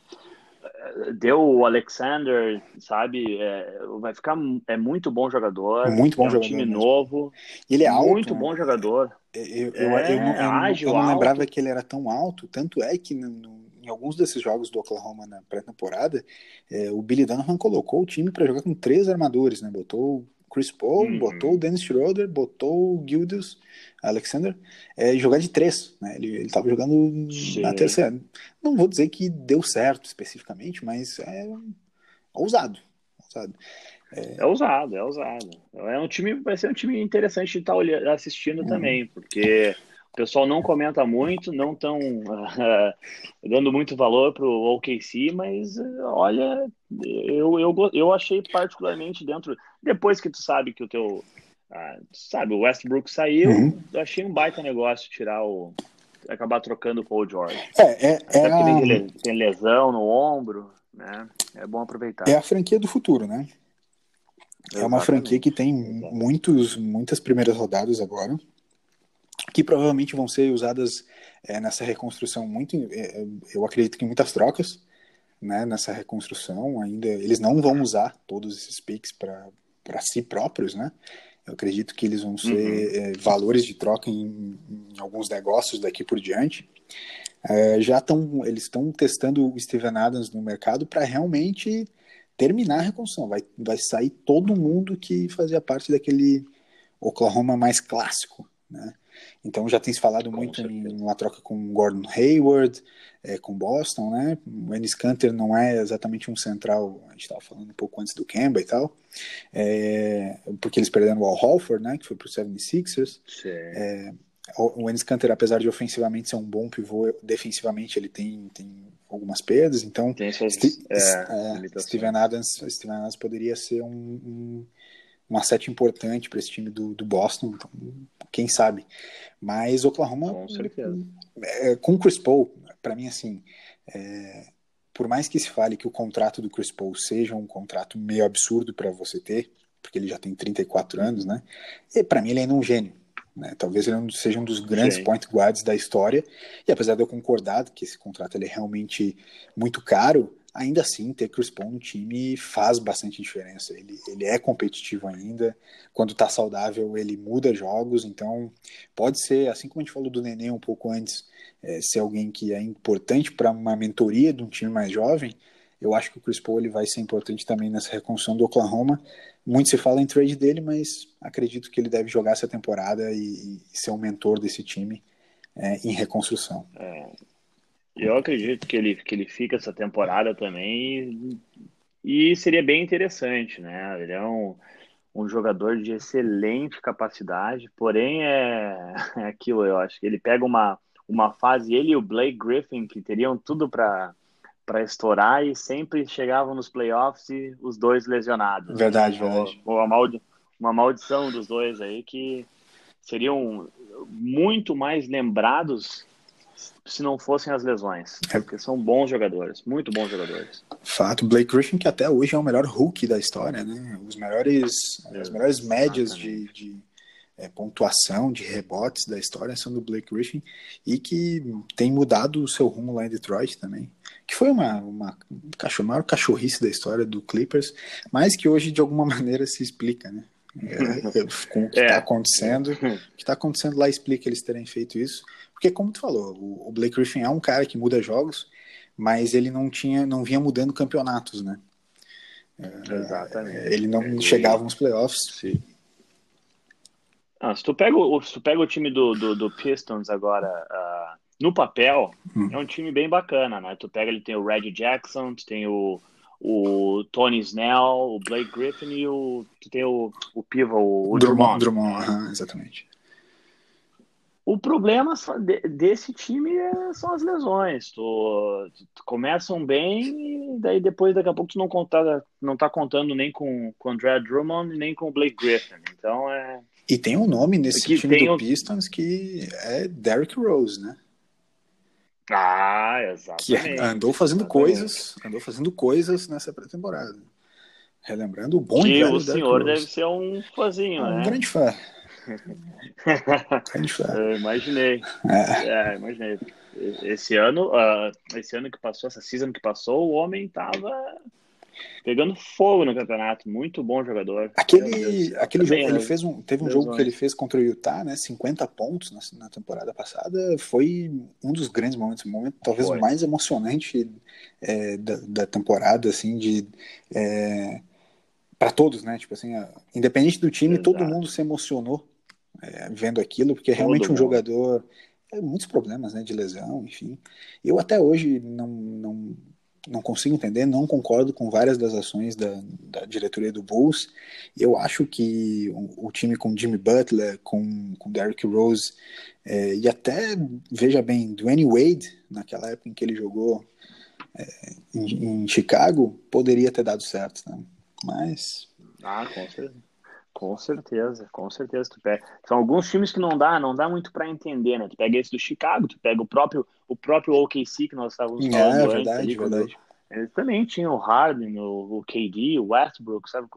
eh, deu o Alexander, sabe? É, vai ficar é muito bom jogador. Muito bom é um jogador. time mesmo. novo. Ele é alto. Muito bom jogador. Eu, eu, é, eu, não, eu, ágil, eu não lembrava que ele era tão alto. Tanto é que no, em alguns desses jogos do Oklahoma na pré-temporada, é, o Billy Donovan colocou o time para jogar com três armadores, né? Botou Chris Paul, uhum. botou o Dennis Schroeder, botou o Gildas Alexander, é, jogar de três, né? Ele, ele tava jogando Sim. na terceira. Não vou dizer que deu certo especificamente, mas é ousado. ousado. É... é ousado, é ousado. É um time, vai ser um time interessante de estar tá assistindo uhum. também, porque pessoal não comenta muito, não estão uh, dando muito valor para o OKC, mas uh, olha, eu, eu, eu achei particularmente dentro. Depois que tu sabe que o teu. Uh, sabe, o Westbrook saiu, uhum. eu achei um baita negócio tirar o. acabar trocando o Paul George. É, é, é a... tem lesão no ombro, né? É bom aproveitar. É a franquia do futuro, né? É uma franquia que tem muitos, muitas primeiras rodadas agora que provavelmente vão ser usadas é, nessa reconstrução muito, é, eu acredito que muitas trocas, né, nessa reconstrução ainda, eles não vão usar todos esses picks para si próprios, né, eu acredito que eles vão ser uhum. é, valores de troca em, em, alguns negócios daqui por diante. É, já estão, eles estão testando o Steven Adams no mercado para realmente terminar a reconstrução. Vai, vai sair todo mundo que fazia parte daquele Oklahoma mais clássico, né? Então já tem se falado com muito certeza. em uma troca com Gordon Hayward, é, com Boston, né? O Ennis Canter não é exatamente um central, a gente estava falando um pouco antes do Kemba e tal, é, porque eles perderam o Al Holford, né? Que foi para o 76ers. É, o Ennis Canter, apesar de ofensivamente ser um bom pivô, defensivamente ele tem, tem algumas perdas, então tem suas, St é, é Steven, Adams, Steven Adams poderia ser um, um um asset importante para esse time do, do Boston, então, quem sabe. Mas Oklahoma, com certeza. É, com o Chris Paul, para mim, assim, é, por mais que se fale que o contrato do Chris Paul seja um contrato meio absurdo para você ter, porque ele já tem 34 anos, né? E para mim ele é ainda um gênio, Né? Talvez ele seja um dos grandes Sim. point guards da história. E apesar de eu concordar que esse contrato ele é realmente muito caro, ainda assim ter Chris Paul no time faz bastante diferença. Ele, ele é competitivo ainda. Quando está saudável, ele muda jogos. Então pode ser, assim como a gente falou do Nenê um pouco antes, é, ser alguém que é importante para uma mentoria de um time mais jovem. Eu acho que o Chris Paul ele vai ser importante também nessa reconstrução do Oklahoma. Muito se fala em trade dele, mas acredito que ele deve jogar essa temporada e, e ser um mentor desse time é, em reconstrução. É, eu acredito que ele, que ele fica essa temporada também e, e seria bem interessante, né? Ele é um, um jogador de excelente capacidade, porém é, é aquilo, eu acho que ele pega uma, uma fase, ele e o Blake Griffin, que teriam tudo para para estourar e sempre chegavam nos playoffs e os dois lesionados. Verdade, né? verdade. Uma, maldi uma maldição dos dois aí que seriam muito mais lembrados se não fossem as lesões. É. Porque são bons jogadores, muito bons jogadores. Fato, Blake Griffin, que até hoje é o melhor Hulk da história, né? Os melhores, as melhores médias de, de é, pontuação, de rebotes da história são do Blake Griffin e que tem mudado o seu rumo lá em Detroit também que foi uma, uma cachorro, maior cachorrice da história do Clippers, mas que hoje de alguma maneira se explica, né? É, com o que está é. acontecendo, o que está acontecendo lá explica eles terem feito isso, porque como tu falou, o, o Blake Griffin é um cara que muda jogos, mas ele não tinha, não vinha mudando campeonatos, né? É, Exatamente. Ele não é, chegava nos playoffs. Sim. Ah, se tu pega o, se tu pega o time do, do, do Pistons agora, uh, no papel, hum. é um time bem bacana, né? Tu pega, ele tem o Reggie Jackson, tu tem o, o Tony Snell, o Blake Griffin e o, tu tem o, o Piva, o, o Drummond. Drummond, Drummond exatamente. O problema desse time é, são as lesões. Tu, tu, começam bem e daí depois, daqui a pouco, tu não, conta, não tá contando nem com, com o André Drummond nem com o Blake Griffin. Então é... E tem um nome nesse time do um... Pistons que é Derrick Rose, né? Ah, exatamente. Que andou fazendo exatamente. coisas, andou fazendo coisas nessa pré-temporada. Relembrando o bom que o senhor deve ser um fãzinho, um né? Um grande fã. Eu imaginei. É. é. imaginei. Esse ano, uh, esse ano que passou, essa season que passou, o homem tava pegando fogo no campeonato. Muito bom jogador. Aquele, aquele jogo, ele fez um, teve um jogo que ele fez contra o Utah, né? 50 pontos na, na temporada passada. Foi um dos grandes momentos, o momento talvez o mais emocionante é, da, da, temporada, assim, de. É, para todos, né? Tipo assim, independente do time, Exato. todo mundo se emocionou é, vendo aquilo, porque é realmente todo um mundo. jogador. É, muitos problemas, né? De lesão, enfim. Eu até hoje não, não não consigo entender, não concordo com várias das ações da, da diretoria do Bulls. Eu acho que o, o, time com Jimmy Butler, com, com Derrick Rose, é, e até, veja bem, Dwayne Wade, naquela época em que ele jogou é, em, em, Chicago, poderia ter dado certo, né? Mas... Ah, com certeza. Com certeza, com certeza. Tu pega... São alguns times que não dá, não dá muito para entender, né? Tu pega esse do Chicago, tu pega o próprio, o próprio OKC que nós estávamos é, falando é, antes, verdade, ali, verdade. Eles também tinham o Harden, o, o KD, o Westbrook, sabe?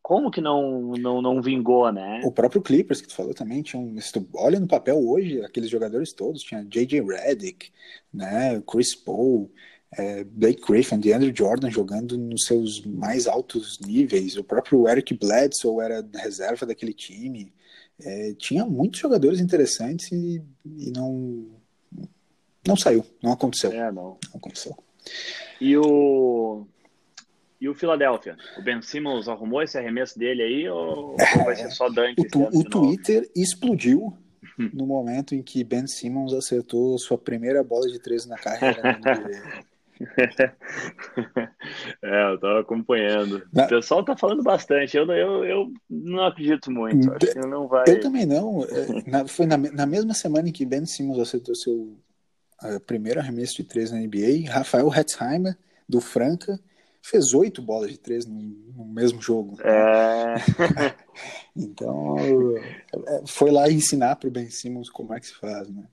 Como que não, não, não vingou, né? O próprio Clippers que tu falou também tinha um, se tu olha no papel hoje, aqueles jogadores todos, tinha JJ Redick, né, Chris Paul, é, Blake Griffin, DeAndre Jordan jogando nos seus mais altos níveis, o próprio Eric Bledsoe era reserva daquele time. É, tinha muitos jogadores interessantes e, e, não não saiu, não aconteceu. É, não. não aconteceu. E o e o Philadelphia? O Ben Simmons arrumou esse arremesso dele aí ou, ou vai ser só Dante? O, tu, o Twitter explodiu no momento em que Ben Simmons acertou sua primeira bola de três na carreira. é, eu tava acompanhando. Na... O pessoal tá falando bastante. Eu, eu, eu não acredito muito. Acho não vai. Eu também não. É, na, foi na, na mesma semana em que Ben Simmons acertou seu uh, primeiro arremesso de três na NBA. Rafael Hetzheimer, do Franca, fez oito bolas de três no, no mesmo jogo. É... então, é, foi lá ensinar para o Ben Simmons como é que se faz, né?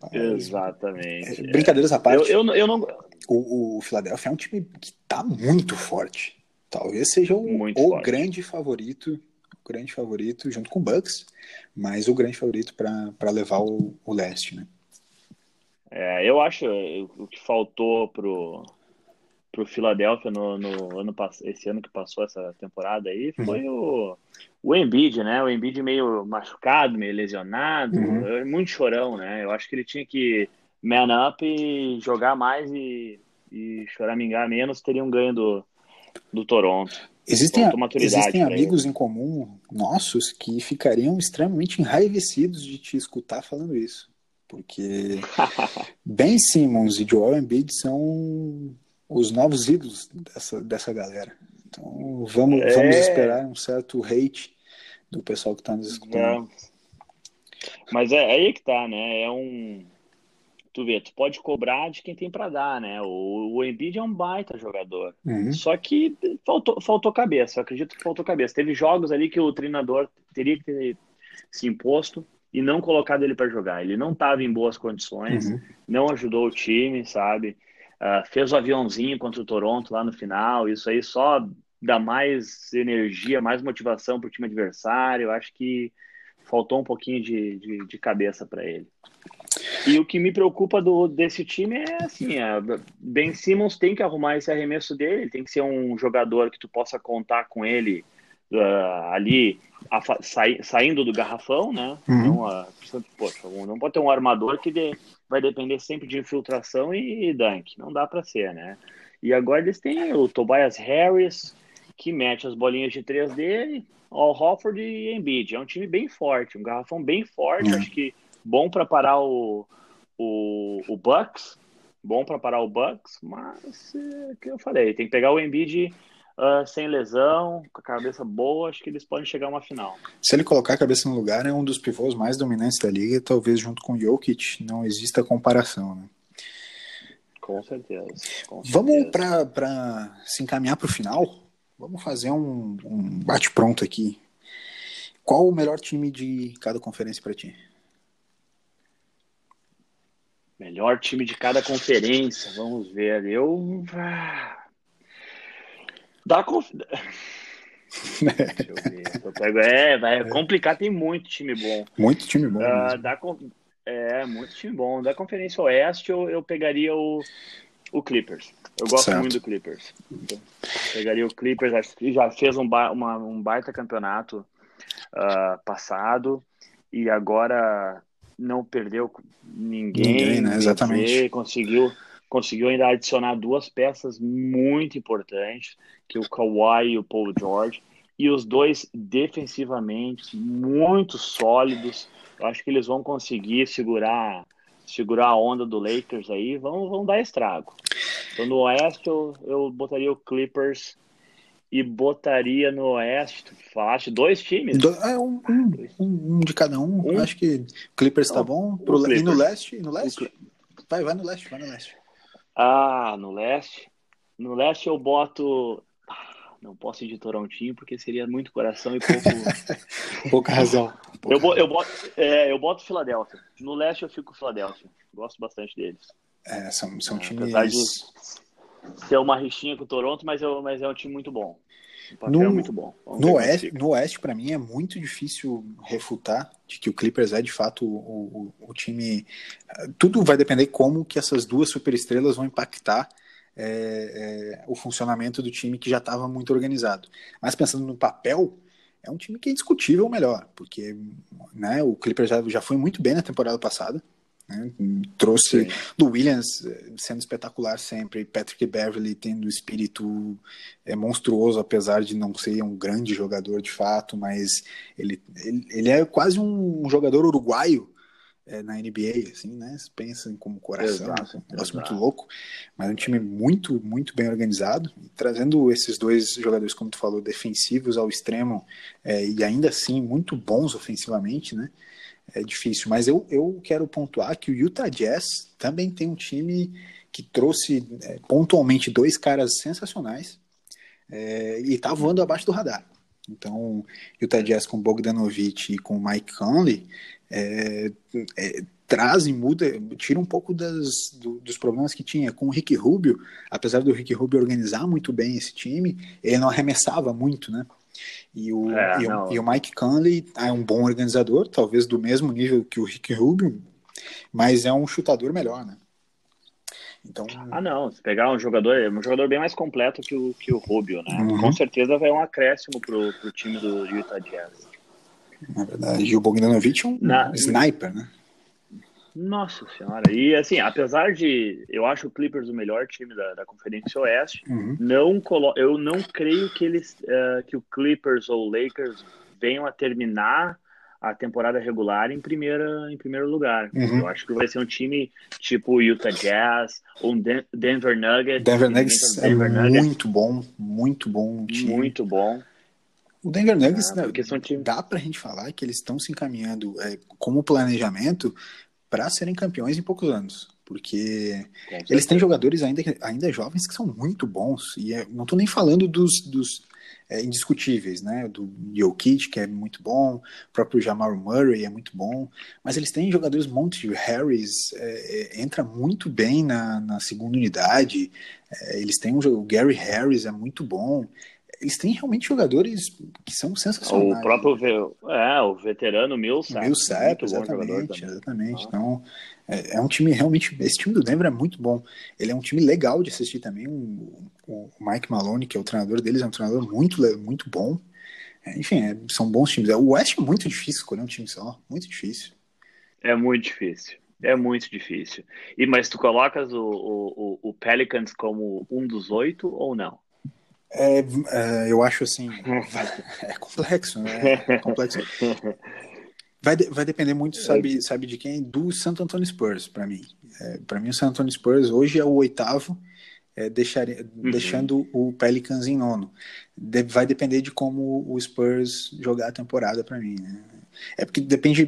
Mas, Exatamente. É, brincadeiras à parte. Eu, eu, eu não o, o Philadelphia é um time que está muito forte. Talvez seja o, o grande favorito grande favorito, junto com o Bucks, mas o grande favorito para levar o, o leste, né? É, eu acho o que faltou pro pro Philadelphia no, no ano esse ano que passou essa temporada aí foi uhum. o o Embiid, né? O Embiid meio machucado, meio lesionado, uhum. Muito chorão, né? Eu acho que ele tinha que man up e jogar mais e, e choramingar menos, teria um ganho do, do Toronto. Existem, existem amigos ele. em comum nossos que ficariam extremamente enraivecidos de te escutar falando isso. Porque Ben Simmons e Joel Embiid são os novos ídolos dessa, dessa galera. Então vamos, é... vamos esperar um certo hate do pessoal que está nos escutando. Mas é, é aí que tá, né? É um. Tu vê, tu pode cobrar de quem tem para dar, né? O, o Embiid é um baita jogador. Uhum. Só que faltou, faltou cabeça. Eu acredito que faltou cabeça. Teve jogos ali que o treinador teria que ter se imposto e não colocado ele para jogar. Ele não estava em boas condições, uhum. não ajudou o time, sabe? Uh, fez o aviãozinho contra o Toronto lá no final. Isso aí só dá mais energia, mais motivação para o time adversário. Eu acho que faltou um pouquinho de, de, de cabeça para ele. E o que me preocupa do, desse time é assim, é, Ben Simmons tem que arrumar esse arremesso dele, tem que ser um jogador que tu possa contar com ele uh, ali a, sai, saindo do garrafão, né? Uhum. Não, uh, poxa, não pode ter um armador que de, vai depender sempre de infiltração e, e dunk. Não dá para ser, né? E agora eles têm o Tobias Harris, que mete as bolinhas de três dele, o Hofford e Embiid. É um time bem forte, um garrafão bem forte. Uhum. Acho que bom para parar o, o, o Bucks, bom para parar o Bucks, mas é que eu falei, tem que pegar o Embiid uh, sem lesão, com a cabeça boa, acho que eles podem chegar a uma final. Se ele colocar a cabeça no lugar, é um dos pivôs mais dominantes da liga, talvez junto com o Jokic, não exista comparação, né? Com certeza. Com certeza. Vamos para se encaminhar para o final? Vamos fazer um, um bate-pronto aqui. Qual o melhor time de cada conferência para ti? Melhor time de cada conferência, vamos ver. Eu. Dá conf... Deixa eu ver. Pego... É, vai é. complicar, tem muito time bom. Muito time bom. Uh, dá É, muito time bom. Da Conferência Oeste, eu, eu pegaria o, o Clippers. Eu gosto certo. muito do Clippers. Então, pegaria o Clippers, já fez um, ba uma, um baita campeonato uh, passado e agora não perdeu ninguém. Ninguém, né? Exatamente. conseguiu, conseguiu ainda adicionar duas peças muito importantes, que é o Kawhi e o Paul George. E os dois defensivamente muito sólidos. Eu acho que eles vão conseguir segurar segurar a onda do Lakers aí, vão, vão dar estrago. Então no Oeste eu, eu botaria o Clippers e botaria no Oeste, tu falaste dois times? Do, é, um, um, um, de cada um. um? Acho que Clippers tá bom. Pro, Clippers. E no Leste? no Leste? Vai, vai no Leste, vai no Leste. Ah, no Leste? No Leste eu boto... Ah, não posso ir de Torontinho porque seria muito coração e pouco... Pouca razão. Pouca eu, eu, boto, é, eu boto Filadélfia. No Leste eu fico com Filadélfia. Gosto bastante deles. É, são, são é, times. Ter uma rixinha com o Toronto, mas, eu, mas é um time muito bom. no, é muito bom. no Oeste, no Oeste, para mim, é muito difícil refutar de que o Clippers é de fato o, o, o time. Tudo vai depender como que essas duas superestrelas vão impactar é, é, o funcionamento do time que já estava muito organizado. Mas pensando no papel, é um time que é discutível melhor, porque né, o Clippers já, já foi muito bem na temporada passada. Né? Trouxe Sim. do Williams eh, sendo espetacular sempre, Patrick Beverly tendo um espírito é, monstruoso, apesar de não ser um grande jogador de fato, mas ele, ele, ele é quase um jogador uruguaio é, na NBA, assim, né? Pensa como coração, exato, um negócio muito louco, mas um time muito, muito bem organizado, trazendo esses dois jogadores, como tu falou, defensivos ao extremo é, e ainda assim muito bons ofensivamente, né? É difícil. Mas eu, eu quero pontuar que o Utah Jazz também tem um time que trouxe é, pontualmente dois caras sensacionais é, e tá voando abaixo do radar. Então, Utah Jazz com Bogdanovich e com Mike Conley é, é, traz e muda, tira um pouco das, do, dos problemas que tinha com o Rick Rubio, apesar do Rick Rubio organizar muito bem esse time, ele não arremessava muito, né? E o, é, e, o, e, o, Mike Conley é um bom organizador, talvez do mesmo nível que o Rick Rubio, mas é um chutador melhor, né? Então... Ah, não. Se pegar um jogador, um jogador bem mais completo que o, que o Rubio, né? Uhum. Com certeza vai um acréscimo pro, pro time do Utah Jazz. Na verdade, e o Bogdanovich é um Na... sniper, né? Nossa senhora. E assim, apesar de eu acho o Clippers o melhor time da, da Conferência Oeste, uhum. não colo eu não creio que eles uh, que o Clippers ou o Lakers venham a terminar a temporada regular em, primeira, em primeiro lugar. Uhum. Eu acho que vai ser um time tipo o Utah Jazz ou um Denver Nuggets. Denver Nuggets Denver é Nuggets. muito bom, muito bom time. Muito bom. O Denver Nuggets, ah, né, dá pra gente falar que eles estão se encaminhando é, como planejamento para serem campeões em poucos anos. Porque eles têm jogadores ainda, ainda jovens que são muito bons. E é, não estou nem falando dos, dos é, indiscutíveis, né? Do Jokic, que é muito bom, o próprio Jamal Murray é muito bom, mas eles têm jogadores, Monte Harris é, é, entra muito bem na, na segunda unidade, é, eles têm um, o Gary Harris é muito bom, eles têm realmente jogadores que são sensacionais. O próprio é, o veterano Millsap. Millsap, exatamente, exatamente. Ah. Então, é, é, um time realmente. Esse time do Denver é muito bom. Ele é um time legal de assistir também. O, o Mike Maloney, que é o treinador deles, é um treinador muito, muito bom. É, enfim, é, são bons times. O West é muito difícil escolher um time só. Muito difícil. É muito difícil. É muito difícil. E mas tu colocas o, o, o Pelicans como um dos oito ou não? É, é, eu acho assim. É complexo, né? É complexo. Vai, de, vai depender muito, sabe, sabe de quem? Do Santo Antonio Spurs, para mim. É, para mim, o Santo Antonio Spurs hoje é o oitavo, é, deixar, uhum. deixando o Pelicans em nono. De, vai depender de como o Spurs jogar a temporada para mim. Né? É porque depende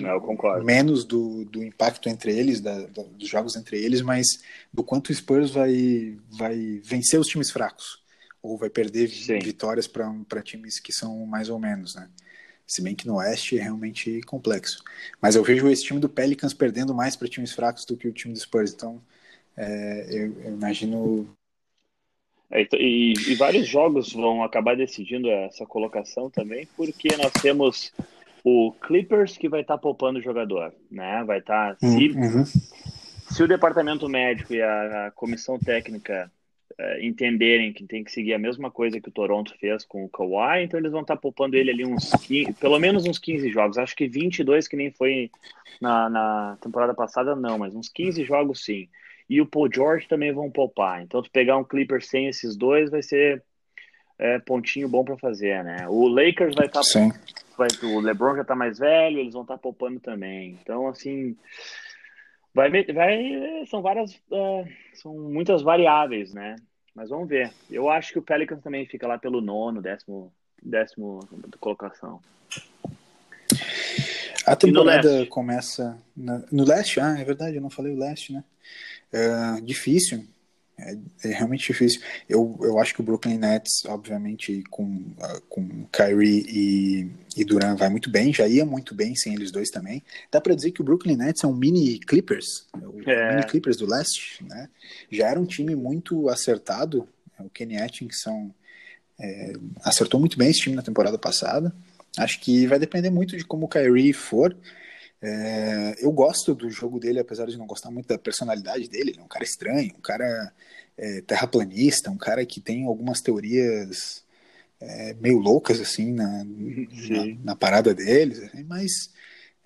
menos do, do impacto entre eles, da, da, dos jogos entre eles, mas do quanto o Spurs vai, vai vencer os times fracos ou vai perder Sim. vitórias para times que são mais ou menos, né? Se bem que no Oeste é realmente complexo. Mas eu vejo esse time do Pelicans perdendo mais para times fracos do que o time do Spurs. Então, é, eu, eu, imagino. É, e, e, vários jogos vão acabar decidindo essa colocação também, porque nós temos o Clippers que vai estar tá poupando o jogador, né? Vai estar. Tá, se, uhum. se o departamento médico e a, a comissão técnica uh, entenderem que tem que seguir a mesma coisa que o Toronto fez com o Kawhi, então eles vão estar tá poupando ele ali uns 15, pelo menos uns 15 jogos. Acho que 22, que nem foi na, na temporada passada, não, mas uns 15 jogos sim. E o Paul George também vão poupar. Então, tu pegar um Clipper sem esses dois vai ser é, pontinho bom para fazer, né? O Lakers vai estar. Tá, vai, o LeBron já tá mais velho, eles vão estar tá poupando também. Então, assim. Vai, vai, são várias, uh, são muitas variáveis, né? Mas vamos ver. Eu acho que o Pelicans também fica lá pelo nono, décimo, décimo colocação. A temporada começa na, no leste, ah, é verdade, eu não falei o leste, né? Uh, difícil, é, é, realmente difícil. Eu, eu acho que o Brooklyn Nets, obviamente, com, uh, com Kyrie e, e Durant vai muito bem, já ia muito bem sem eles dois também. Dá para dizer que o Brooklyn Nets é um mini Clippers, o é. mini Clippers do leste, né? Já era um time muito acertado, o Kenny Atkinson é, acertou muito bem esse time na temporada passada. Acho que vai depender muito de como o Kyrie for. É, eu gosto do jogo dele, apesar de não gostar muito da personalidade dele. Ele é um cara estranho, um cara é, terraplanista, um cara que tem algumas teorias é, meio loucas assim na, na, na, parada deles, assim, mas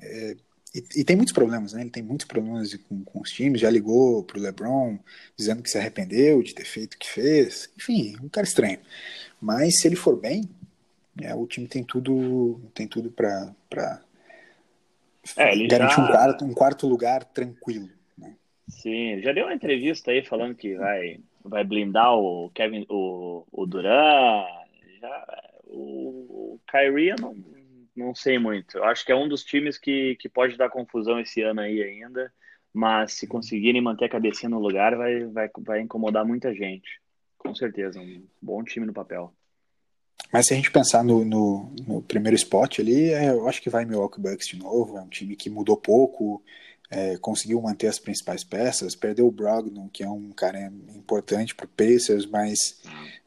é, e, e, tem muitos problemas, né? Ele tem muitos problemas com, com os times. Já ligou pro LeBron dizendo que se arrependeu de ter feito o que fez. Enfim, um cara estranho. Mas se ele for bem, é, o time tem tudo tem tudo para é, garantir já... um, quarto, um quarto lugar tranquilo. Né? Sim, já deu uma entrevista aí falando que vai, vai blindar o Kevin, o, o Duran. Já, o, o Kyrie eu não, não sei muito. Eu acho que é um dos times que, que pode dar confusão esse ano aí ainda. Mas se conseguirem manter a cabecinha no lugar, vai, vai, vai incomodar muita gente. Com certeza, um bom time no papel. Mas se a gente pensar no, no, no primeiro spot ali, é, eu acho que vai Milwaukee Bucks de novo. É um time que mudou pouco. é, conseguiu manter as principais peças, perdeu o Brogdon, que é um cara importante para o Pacers, mas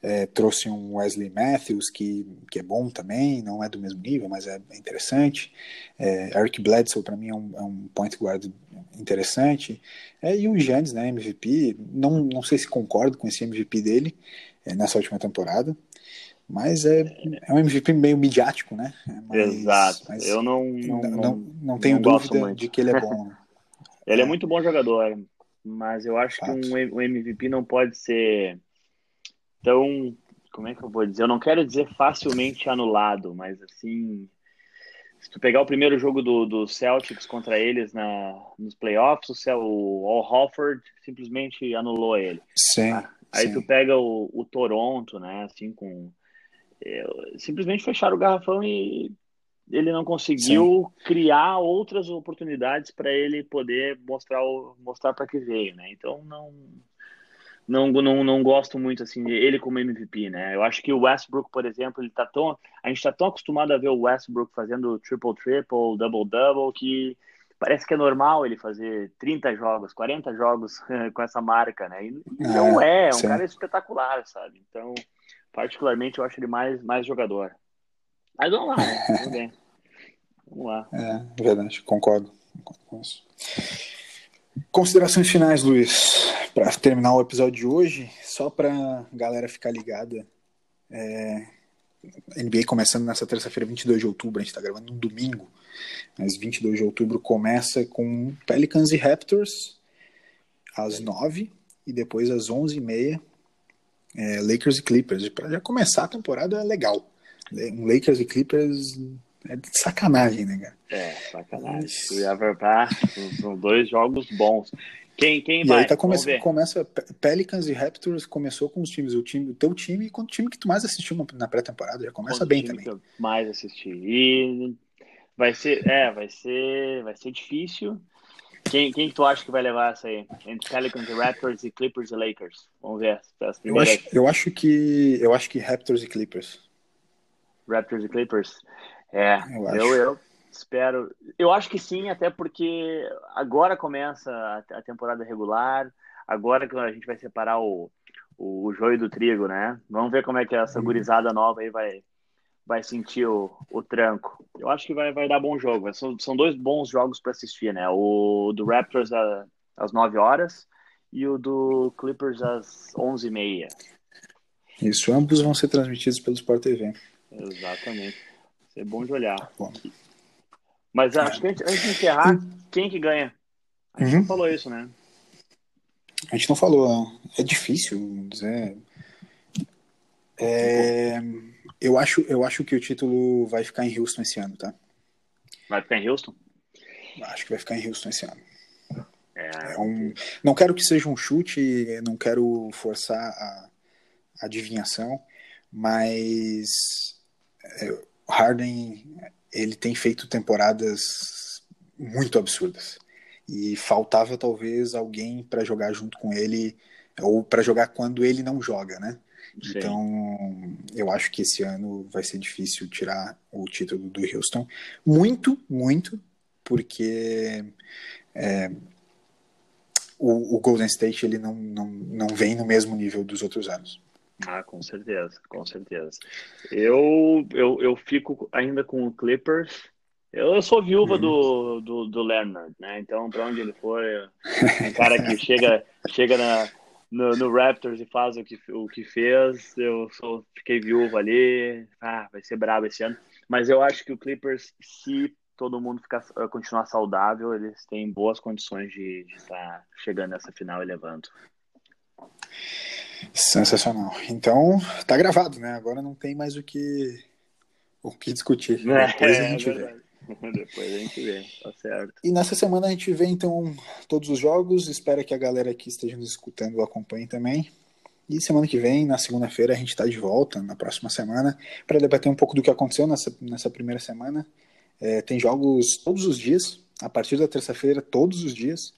é, trouxe um Wesley Matthews, que, que é bom também, não é do mesmo nível, mas é interessante. É, Eric Bledsoe, para mim, é um, é um, point guard interessante. É, e o Giannis, né, MVP, não, não sei se concordo com esse MVP dele é, nessa última temporada, mas é, é um MVP meio midiático, né? Mas, Exato. Mas Eu não não, não, não, não tenho não dúvida de que ele é bom. Né? ele é. é. muito bom jogador, mas eu acho Fato. que um, um MVP não pode ser tão. Como é que eu vou dizer? Eu não quero dizer facilmente anulado, mas assim. Se tu pegar o primeiro jogo do, do Celtics contra eles na, nos playoffs, o, o Al Hofford simplesmente anulou ele. Sim. Aí sim. tu pega o, o Toronto, né? Assim, com simplesmente fecharam o garrafão e ele não conseguiu Sim. criar outras oportunidades para ele poder mostrar mostrar para que veio, né? Então não não, não não gosto muito assim ele como MVP, né? Eu acho que o Westbrook, por exemplo, ele tá tão a gente tá tão acostumado a ver o Westbrook fazendo triple triple, double double que parece que é normal ele fazer 30 jogos, 40 jogos com essa marca, né? E não é, é, é um sim. cara espetacular, sabe? Então particularmente eu acho ele mais, mais jogador. Mas vamos lá, né? Tudo bem. Vamos lá. É, verdade, concordo. concordo com isso. Considerações finais, Luiz, para terminar o episódio de hoje, só para galera ficar ligada. É, NBA começando nessa terça-feira, 22 de outubro, a gente está gravando no domingo, mas 22 de outubro começa com Pelicans e Raptors às 9 e depois às 11h30 é, Lakers e Clippers. Para já começar a temporada é legal. Um Lakers e Clippers é de sacanagem, né, cara? É, sacanagem. São dois jogos bons. Quem, quem e vai? aí tá começa, começa Pelicans e Raptors começou com os times, o time, o teu time e o time que tu mais assistiu na pré-temporada, já começa bem também. Que eu mais assisti. E vai ser, é, vai ser, vai ser difícil. Quem, quem tu acha que vai levar essa aí? Entre Pelicans e Raptors e Clippers e Lakers? Vamos ver as primeiras. Eu acho, eu acho que eu acho que Raptors e Clippers. Raptors e Clippers. É, eu, eu, eu, espero. Eu acho que sim, até porque agora começa a temporada regular. Agora que a gente vai separar o, o, o joio do trigo, né? Vamos ver como é que essa uhum. gurizada nova aí vai, vai sentir o, o tranco. Eu acho que vai, vai dar bom jogo. São, são dois bons jogos para assistir, né? O do Raptors a, às 9 horas e o do Clippers às 11h30. Isso, ambos vão ser transmitidos pelo Sport TV. Exatamente. É bom de olhar. Bom. Mas acho que antes, antes de encerrar, quem que ganha? A gente uhum. não falou isso, né? A gente não falou. É difícil dizer. É... Eu acho, eu acho que o título vai ficar em Houston esse ano, tá? Vai ficar em Houston? Acho que vai ficar em Houston esse ano. É... é um... Não quero que seja um chute, não quero forçar a adivinhação, mas é, o Harden ele tem feito temporadas muito absurdas e faltava talvez alguém para jogar junto com ele ou para jogar quando ele não joga, né? Sim. Então, eu acho que esse ano vai ser difícil tirar o título do Houston. Muito, muito, porque é, o, o, Golden State ele não, não, não vem no mesmo nível dos outros anos. Ah, com certeza, com certeza. Eu, eu, eu fico ainda com o Clippers. Eu, sou viúva uhum. do, do, do Leonard, né? Então, para onde ele for, é um cara que chega, chega na, no, no, Raptors e faz o que, o que fez. Eu sou, fiquei viúvo ali. Ah, vai ser brabo esse ano. Mas eu acho que o Clippers, se todo mundo ficar, eh, continuar saudável, eles têm boas condições de estar tá chegando nessa final e levando. Sensacional. Então, tá gravado, né? Agora não tem mais o que, o que discutir. Depois a é, gente é vê. Depois a gente vê, tá certo. E nessa semana a gente vê então todos os jogos. Espero que a galera que esteja nos escutando acompanhe também. E semana que vem, na segunda-feira, a gente está de volta, na próxima semana, para debater um pouco do que aconteceu nessa, nessa primeira semana. É, tem jogos todos os dias, a partir da terça-feira, todos os dias.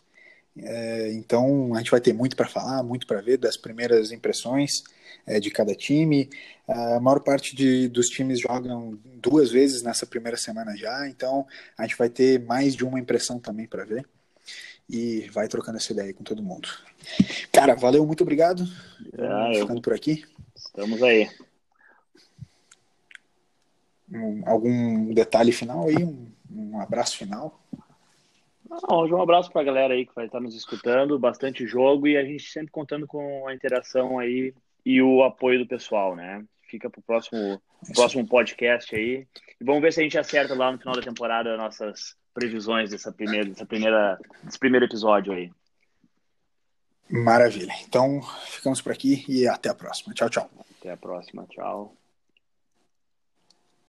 É, então a gente vai ter muito para falar, muito para ver das primeiras impressões é, de cada time. A maior parte de, dos times jogam duas vezes nessa primeira semana já, então a gente vai ter mais de uma impressão também para ver. e vai trocando essa ideia com todo mundo. Cara, valeu, muito obrigado. Ah, ficando eu... por aqui. Estamos aí. Um, algum detalhe final aí? Um, um abraço final? Não, um abraço para a galera aí que vai estar nos escutando, bastante jogo e a gente sempre contando com a interação aí e o apoio do pessoal, né? Fica para o próximo, próximo podcast aí. E vamos ver se a gente acerta lá no final da temporada nossas previsões dessa primeira, dessa primeira, desse primeiro episódio aí. Maravilha. Então, ficamos por aqui e até a próxima. Tchau, tchau. Até a próxima. Tchau.